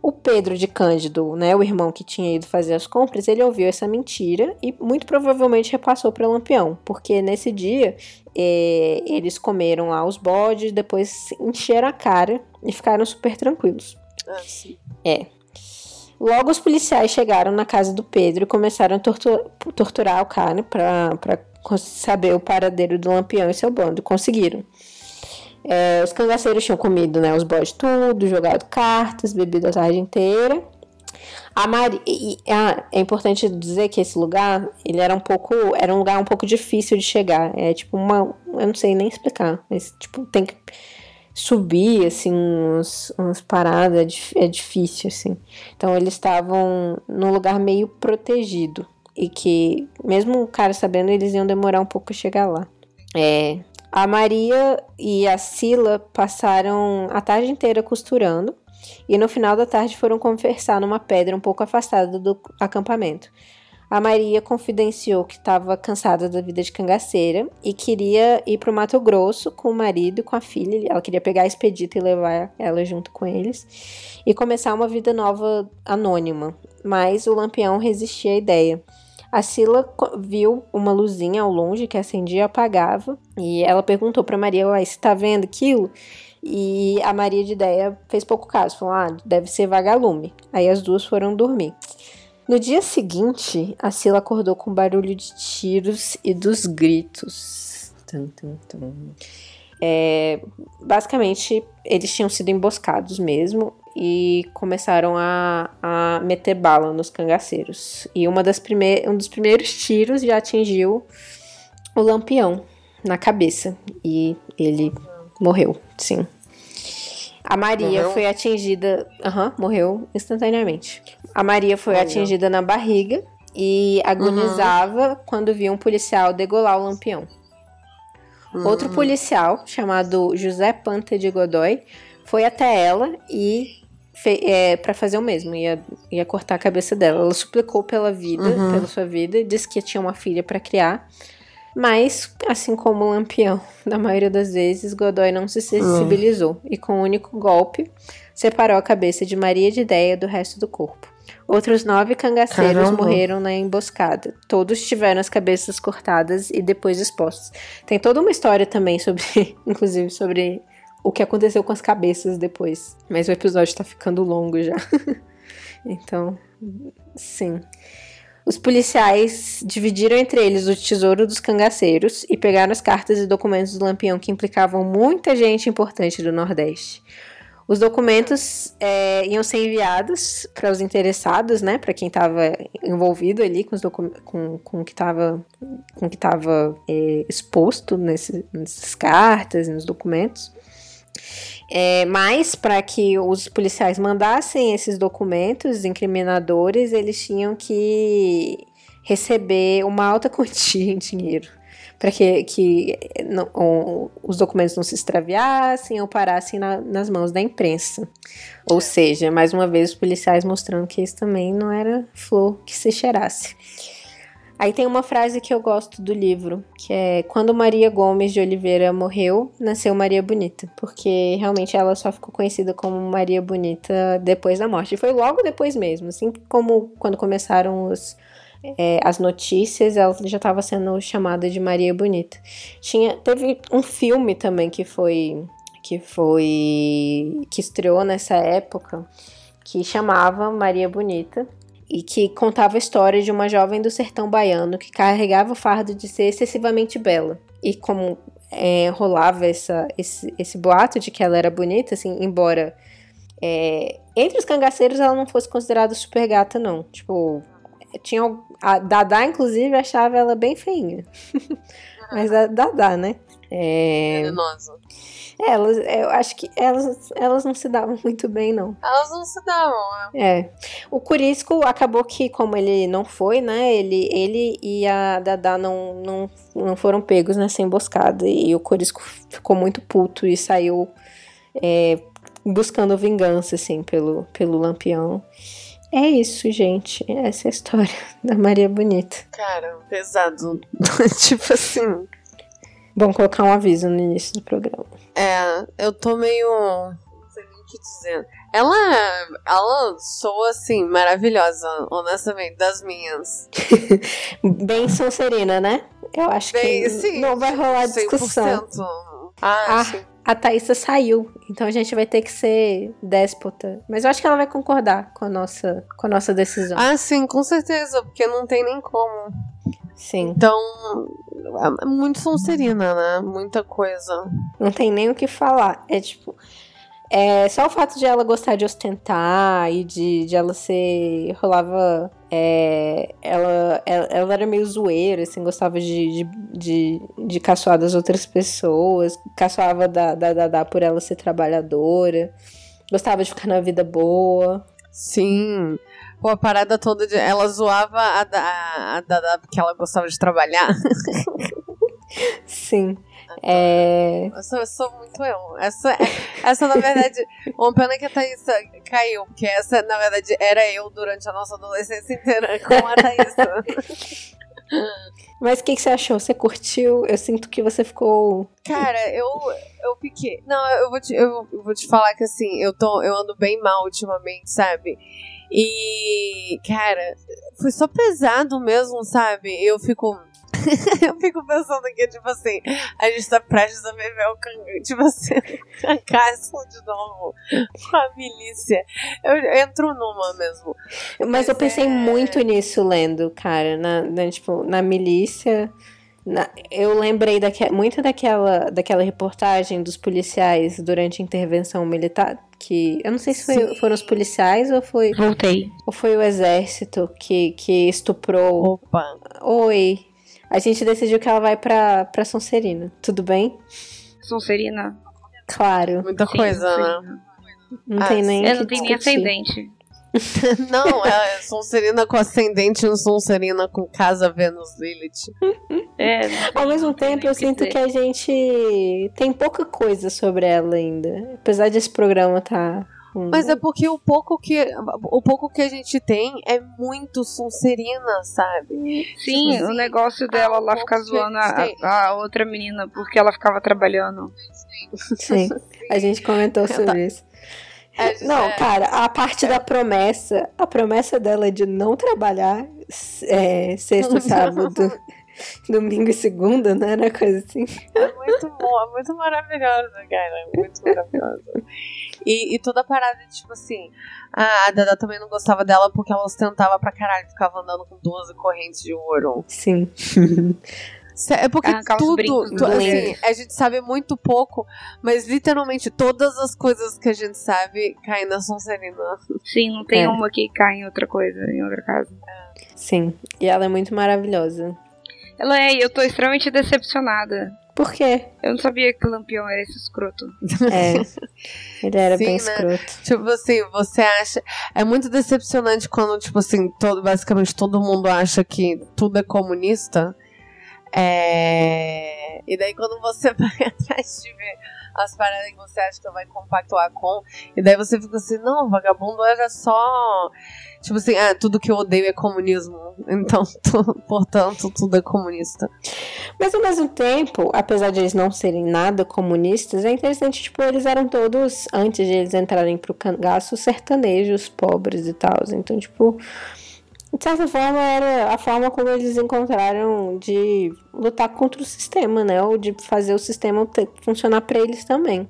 O Pedro de Cândido, né, o irmão que tinha ido fazer as compras, ele ouviu essa mentira e muito provavelmente repassou para Lampião, porque nesse dia é, eles comeram lá os bodes, depois encheram a cara e ficaram super tranquilos. Ah, sim. É. Logo os policiais chegaram na casa do Pedro e começaram a tortur torturar o cara para saber o paradeiro do Lampião e seu bando. Conseguiram. É, os cangaceiros tinham comido né, os bodes tudo, jogado cartas, bebido a tarde inteira. A Mari... E, ah, é importante dizer que esse lugar, ele era um pouco, era um lugar um pouco difícil de chegar. É tipo uma, eu não sei nem explicar, mas tipo tem que subir, assim, uns, uns paradas, é, é difícil, assim. Então eles estavam num lugar meio protegido. E que, mesmo o cara sabendo, eles iam demorar um pouco a chegar lá. É, a Maria e a Sila passaram a tarde inteira costurando e no final da tarde foram conversar numa pedra um pouco afastada do acampamento. A Maria confidenciou que estava cansada da vida de cangaceira e queria ir para o Mato Grosso com o marido e com a filha. Ela queria pegar a expedita e levar ela junto com eles e começar uma vida nova anônima. Mas o Lampião resistia à ideia. A Sila viu uma luzinha ao longe que acendia e apagava, e ela perguntou para Maria: Uai, você tá vendo aquilo? E a Maria de Ideia fez pouco caso, falou: Ah, deve ser vagalume. Aí as duas foram dormir. No dia seguinte, a Sila acordou com barulho de tiros e dos gritos. Tum, tum, tum. É, basicamente, eles tinham sido emboscados mesmo e começaram a, a meter bala nos cangaceiros. E uma das prime um dos primeiros tiros já atingiu o lampião na cabeça e ele morreu, sim. A Maria morreu? foi atingida. Uhum, morreu instantaneamente. A Maria foi Olha. atingida na barriga e agonizava uhum. quando viu um policial degolar o lampião. Uhum. Outro policial, chamado José Panta de Godoy, foi até ela e é, para fazer o mesmo, ia, ia cortar a cabeça dela. Ela suplicou pela vida, uhum. pela sua vida, disse que tinha uma filha para criar. Mas, assim como o Lampião, na maioria das vezes, Godoy não se sensibilizou uhum. e, com um único golpe, separou a cabeça de Maria de Ideia do resto do corpo. Outros nove cangaceiros Caramba. morreram na emboscada. Todos tiveram as cabeças cortadas e depois expostos. Tem toda uma história também sobre, inclusive, sobre o que aconteceu com as cabeças depois. Mas o episódio tá ficando longo já. então, sim. Os policiais dividiram entre eles o tesouro dos cangaceiros e pegaram as cartas e documentos do Lampião que implicavam muita gente importante do Nordeste. Os documentos é, iam ser enviados para os interessados, né, para quem estava envolvido ali com, os com, com o que estava com que estava é, exposto nesse, nessas cartas, nos documentos. É, mas para que os policiais mandassem esses documentos incriminadores, eles tinham que receber uma alta quantia em dinheiro para que, que não, os documentos não se extraviassem ou parassem na, nas mãos da imprensa. Ou seja, mais uma vez os policiais mostrando que isso também não era flor que se cheirasse. Aí tem uma frase que eu gosto do livro, que é quando Maria Gomes de Oliveira morreu, nasceu Maria Bonita, porque realmente ela só ficou conhecida como Maria Bonita depois da morte. E foi logo depois mesmo, assim como quando começaram os é, as notícias, ela já estava sendo chamada de Maria Bonita. Tinha, teve um filme também que foi que foi que estreou nessa época que chamava Maria Bonita e que contava a história de uma jovem do sertão baiano que carregava o fardo de ser excessivamente bela. E como é, rolava essa, esse, esse boato de que ela era bonita, assim, embora é, entre os cangaceiros ela não fosse considerada super gata, não. Tipo, tinha a Dada, inclusive, achava ela bem feinha. Mas a Dada, né? É... Venenosa. Elas, eu acho que elas, elas não se davam muito bem, não. Elas não se davam, é. é. O Curisco acabou que, como ele não foi, né? Ele, ele e a Dada não, não, não foram pegos nessa emboscada. E o Curisco ficou muito puto e saiu é, buscando vingança, assim, pelo, pelo Lampião. É isso, gente. Essa é a história da Maria Bonita. Cara, pesado. tipo assim. Bom colocar um aviso no início do programa. É, eu tô meio. Não sei nem o que dizer. Ela, ela soa assim, maravilhosa, honestamente, das minhas. Bem Sonserina, né? Eu acho Bem, que sim, não vai rolar discussão. 100%. Ah, ah, a Thaísa saiu. Então a gente vai ter que ser déspota. Mas eu acho que ela vai concordar com a nossa, com a nossa decisão. Ah, sim, com certeza, porque não tem nem como. Sim. Então, é muito Sonserina, né? Muita coisa. Não tem nem o que falar. É tipo. É, só o fato de ela gostar de ostentar e de, de ela ser. rolava. É, ela, ela, ela era meio zoeira, assim, gostava de, de, de, de caçoar das outras pessoas, caçoava da, da Dada por ela ser trabalhadora, gostava de ficar na vida boa. Sim. Pô, a parada toda de. Ela zoava a Dada a, porque ela gostava de trabalhar. Sim. É... Eu, sou, eu sou muito eu. Essa, essa na verdade, uma pena que a Thaís caiu, porque essa, na verdade, era eu durante a nossa adolescência inteira com a Thaís. Mas o que, que, você achou? Você curtiu? Eu sinto que você ficou. Cara, eu, eu fiquei. Não, eu vou, te, eu, eu vou te falar que assim, eu, tô, eu ando bem mal ultimamente, sabe? E, cara, foi só pesado mesmo, sabe? Eu fico eu fico pensando que, tipo assim, a gente tá prestes a viver o can... tipo assim, cangaço de novo com a milícia. Eu, eu entro numa mesmo. Mas, Mas eu pensei é... muito nisso lendo, cara, na, na tipo, na milícia. Na, eu lembrei daque, muito daquela, daquela reportagem dos policiais durante a intervenção militar. Que eu não sei se foi, foram os policiais ou foi. Voltei. Ou foi o exército que, que estuprou. Opa! Oi a gente decidiu que ela vai pra, pra Sonserina. Tudo bem? Sonserina? Claro. Muita Sim, coisa, né? Não ah, tem nem. Eu não tenho nem ascendente. não, é Sonserina com ascendente e Sonserina com casa Vênus Lilith. É, Ao mesmo tempo, eu sinto que, que a gente tem pouca coisa sobre ela ainda. Apesar desse programa tá Uhum. Mas é porque o pouco que o pouco que a gente tem é muito Sonserina, sabe? Sim, tipo assim, o negócio dela lá ficar zoando a, a, outra menina porque ela ficava trabalhando. Sim, a gente comentou sobre isso. É, não, é, cara, a parte é. da promessa, a promessa dela de não trabalhar é, sexta, sábado, domingo e segunda, né? Era coisa assim. É muito bom, é muito maravilhosa, cara. É muito maravilhosa. E, e toda a parada, tipo assim, a Dada também não gostava dela porque ela ostentava pra caralho, ficava andando com 12 correntes de ouro. Sim. É porque tudo, tu, assim, a gente sabe muito pouco, mas literalmente todas as coisas que a gente sabe caem na Sonserina. Sim, não tem é. uma que cai em outra coisa, em outra casa. Sim, e ela é muito maravilhosa. Ela é, e eu tô extremamente decepcionada. Por quê? Eu não sabia que o Lampião era esse escroto. É. Ele era Sim, bem né? escroto. Tipo assim, você acha. É muito decepcionante quando, tipo assim, todo, basicamente todo mundo acha que tudo é comunista. É... E daí quando você vai atrás de ver as paradas que você acha que vai compactuar com. E daí você fica assim, não, vagabundo era só. Tipo assim, ah, tudo que eu odeio é comunismo. Então, portanto, tudo é comunista. Mas ao mesmo tempo, apesar de eles não serem nada comunistas, é interessante, tipo, eles eram todos, antes de eles entrarem pro cangaço, sertanejos, pobres e tal. Então, tipo, de certa forma, era a forma como eles encontraram de lutar contra o sistema, né? Ou de fazer o sistema funcionar para eles também.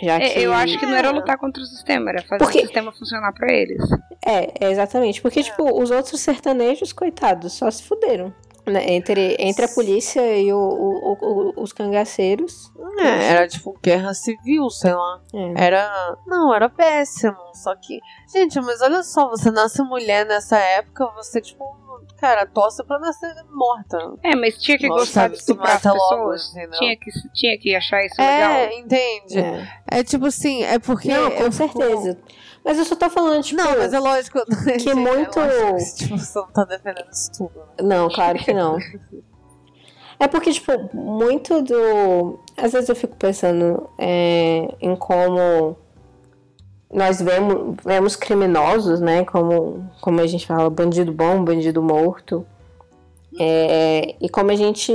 Já é, que... Eu acho que não era lutar contra o sistema, era fazer porque... o sistema funcionar para eles. É, é, exatamente. Porque, tipo, os outros sertanejos, coitados, só se fuderam. Né, entre, entre a polícia e o, o, o, os cangaceiros. É, era tipo guerra civil, sei lá. É. Era. Não, era péssimo. Só que. Gente, mas olha só, você nasce mulher nessa época, você, tipo, cara, torce pra nascer morta. É, mas tinha que Nossa, gostar de estuprar as pessoas. Logo, tinha, que, tinha que achar isso é, legal. É, entende? É. é tipo assim, é porque. Não, com certeza. Mas eu só tô falando, tipo. Não, mas é lógico. Que muito. É tipo, você não tá defendendo isso tudo. Né? Não, claro que não. é porque, tipo, muito do. Às vezes eu fico pensando é, em como nós vemos, vemos criminosos, né? Como, como a gente fala, bandido bom, bandido morto. É, e como a gente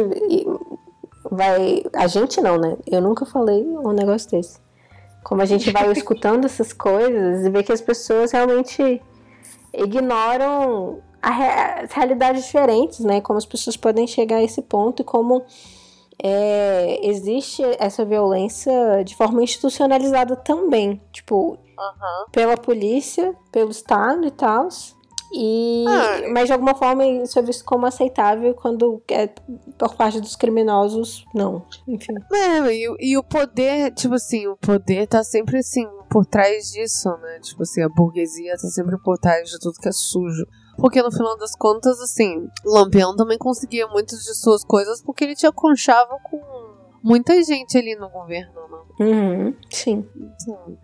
vai. A gente não, né? Eu nunca falei um negócio desse. Como a gente vai escutando essas coisas e vê que as pessoas realmente ignoram as realidades diferentes, né? Como as pessoas podem chegar a esse ponto e como é, existe essa violência de forma institucionalizada também. Tipo, uhum. pela polícia, pelo Estado e tal. E, ah. Mas de alguma forma isso é visto como aceitável quando é por parte dos criminosos, não. Enfim. É, e, e o poder, tipo assim, o poder tá sempre assim. por trás disso, né? Tipo assim, a burguesia tá sempre por trás de tudo que é sujo. Porque no final das contas, assim, Lampião também conseguia muitas de suas coisas porque ele tinha conchava com muita gente ali no governo, né? Uhum, sim. Então,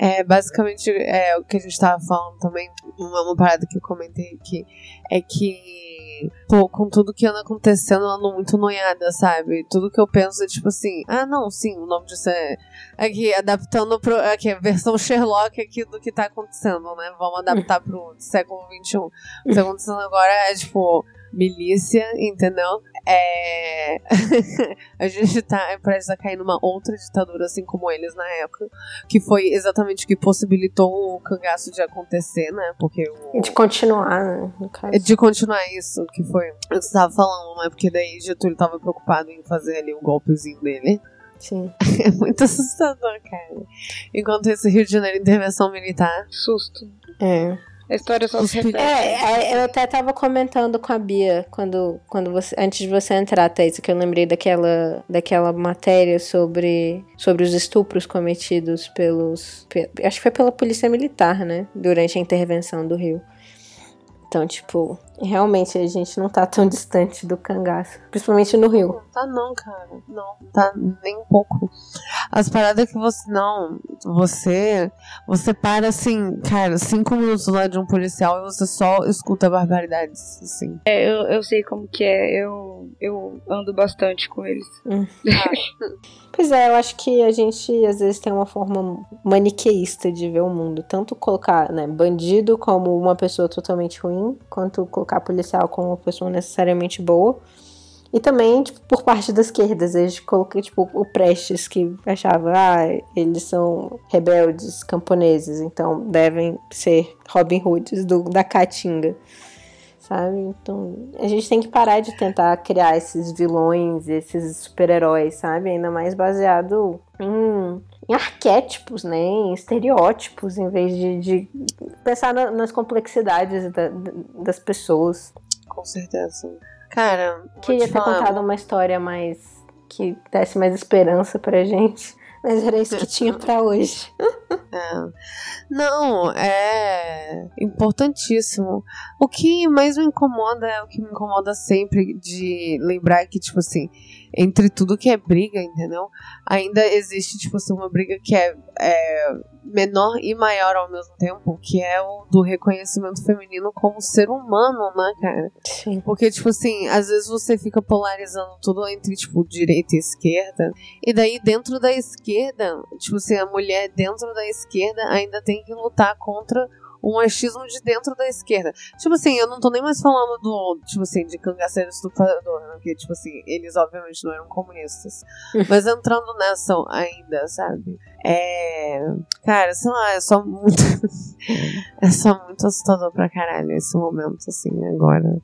é, basicamente, é, o que a gente tava falando também, uma, uma parada que eu comentei aqui, é que, pô, com tudo que anda acontecendo, eu ando muito noiada, sabe? Tudo que eu penso é tipo assim, ah, não, sim, o nome disso é. Aqui, adaptando pro. Aqui, a versão Sherlock aqui do que tá acontecendo, né? Vamos adaptar pro século XXI. O que tá acontecendo agora é, tipo, milícia, entendeu? É... a gente tá prestes a cair numa outra ditadura, assim como eles na época, que foi exatamente o que possibilitou o cangaço de acontecer, né? Porque o... E de continuar, né? De continuar isso, que foi o que você tava falando, né? Porque daí Getúlio tava preocupado em fazer ali o um golpezinho dele. Sim. É muito assustador, cara. Enquanto esse Rio de Janeiro intervenção militar. Susto. É. A história só se repete. É, eu até tava comentando com a Bia quando, quando você, antes de você entrar, Thaís, que eu lembrei daquela, daquela matéria sobre, sobre os estupros cometidos pelos. Acho que foi pela polícia militar, né? Durante a intervenção do Rio. Então, tipo, realmente a gente não tá tão distante do cangaço. Principalmente no Rio. Não tá não, cara. Não, tá nem um pouco. As paradas que você. Não, você. Você para assim, cara, cinco minutos lá de um policial e você só escuta barbaridades, assim. É, eu, eu sei como que é. Eu, eu ando bastante com eles. Hum. pois é, eu acho que a gente às vezes tem uma forma maniqueísta de ver o mundo. Tanto colocar, né, bandido como uma pessoa totalmente ruim, quanto colocar policial como uma pessoa necessariamente boa. E também, tipo, por parte da esquerda, vezes coloquei, tipo, o Prestes, que achava, ah, eles são rebeldes camponeses, então devem ser Robin Hoods do, da Caatinga, sabe? Então, a gente tem que parar de tentar criar esses vilões, esses super-heróis, sabe? Ainda mais baseado em, em arquétipos, né? Em estereótipos, em vez de, de pensar na, nas complexidades da, das pessoas. Com certeza. Cara, queria ter falar. contado uma história mais que desse mais esperança pra gente. Mas era isso que tinha para hoje. É. Não, é importantíssimo. O que mais me incomoda é o que me incomoda sempre de lembrar que, tipo assim, entre tudo que é briga, entendeu? Ainda existe, tipo assim, uma briga que é, é menor e maior ao mesmo tempo, que é o do reconhecimento feminino como ser humano, né, cara? Sim. Porque, tipo assim, às vezes você fica polarizando tudo entre, tipo, direita e esquerda, e daí dentro da esquerda, tipo assim, a mulher dentro da esquerda ainda tem que lutar contra um machismo de dentro da esquerda. Tipo assim, eu não tô nem mais falando do, tipo assim, de cangaceiro estuprador, né? Porque, tipo assim, eles obviamente não eram comunistas. Mas entrando nessa ainda, sabe? É. Cara, sei lá, é só muito. é só muito assustador pra caralho esse momento, assim, agora.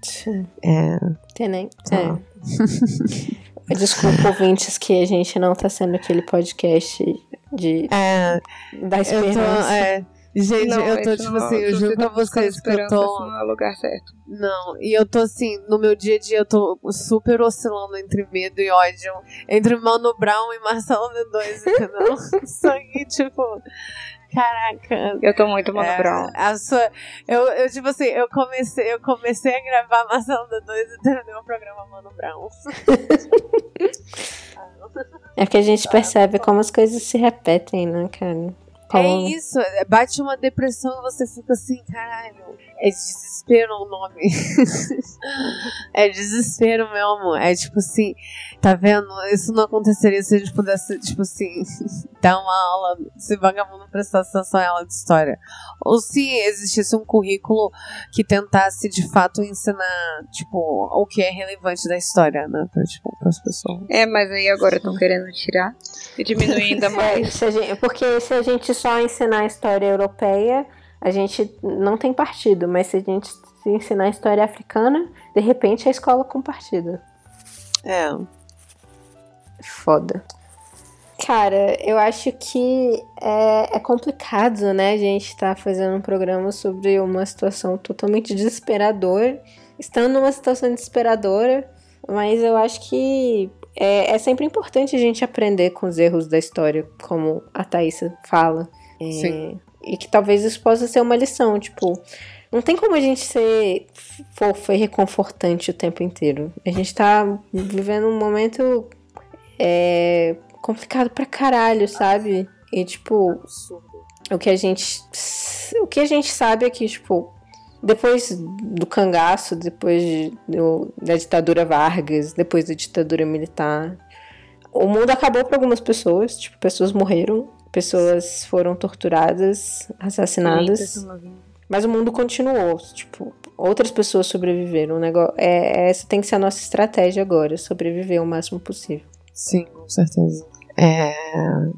É. Tem nem. É. Desculpa, ouvintes, que a gente não tá sendo aquele podcast de. É. Da esperança. Eu tô, é, Gente, Não, eu tô, tipo não- assim, eu juro pra vocês que eu tô. esse não é lugar certo. Não, e eu tô assim, no meu dia a dia eu tô super oscilando entre medo e ódio, entre Mano Brown e Marcelo D2, entendeu? Só que, tipo, caraca. Eu tô muito Mano é, Brown. A sua, eu, eu, tipo assim, eu comecei, eu comecei a gravar Marcelo D2 e terminei o programa Mano Brown. É que a gente percebe como as coisas se repetem, né, cara? É isso, bate uma depressão e você fica assim, caralho. É desespero o nome. é desespero mesmo. É tipo assim, tá vendo? Isso não aconteceria se a gente pudesse, tipo assim, dar uma aula, se vagabundo prestasse atenção em aula de história. Ou se existisse um currículo que tentasse de fato ensinar, tipo, o que é relevante da história, né? Pra, tipo, pras pessoas. É, mas aí agora estão querendo tirar e diminuir ainda É, mais. se a gente- porque se a gente só ensinar a história europeia, a gente não tem partido. Mas se a gente se ensinar a história africana, de repente a escola com partido. É. Foda. Cara, eu acho que é, é complicado, né? A gente tá fazendo um programa sobre uma situação totalmente desesperadora, estando numa situação desesperadora, mas eu acho que é, é sempre importante a gente aprender com os erros da história, como a Thaisa fala. É, e que talvez isso possa ser uma lição, tipo, não tem como a gente ser fofa e reconfortante o tempo inteiro. A gente tá vivendo um momento é, complicado pra caralho, sabe? E tipo, o que a gente o que a gente sabe é que, tipo, depois do cangaço, depois de, do, da ditadura Vargas, depois da ditadura militar, o mundo acabou para algumas pessoas, tipo, pessoas morreram, pessoas foram torturadas, assassinadas. Mas o mundo continuou, tipo, outras pessoas sobreviveram. O negócio, é, essa tem que ser a nossa estratégia agora, sobreviver o máximo possível. Sim, com certeza. É,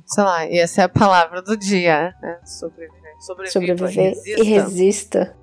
sei lá, e essa é a palavra do dia, né? Sobreviver. Sobreviver, sobreviver e resista.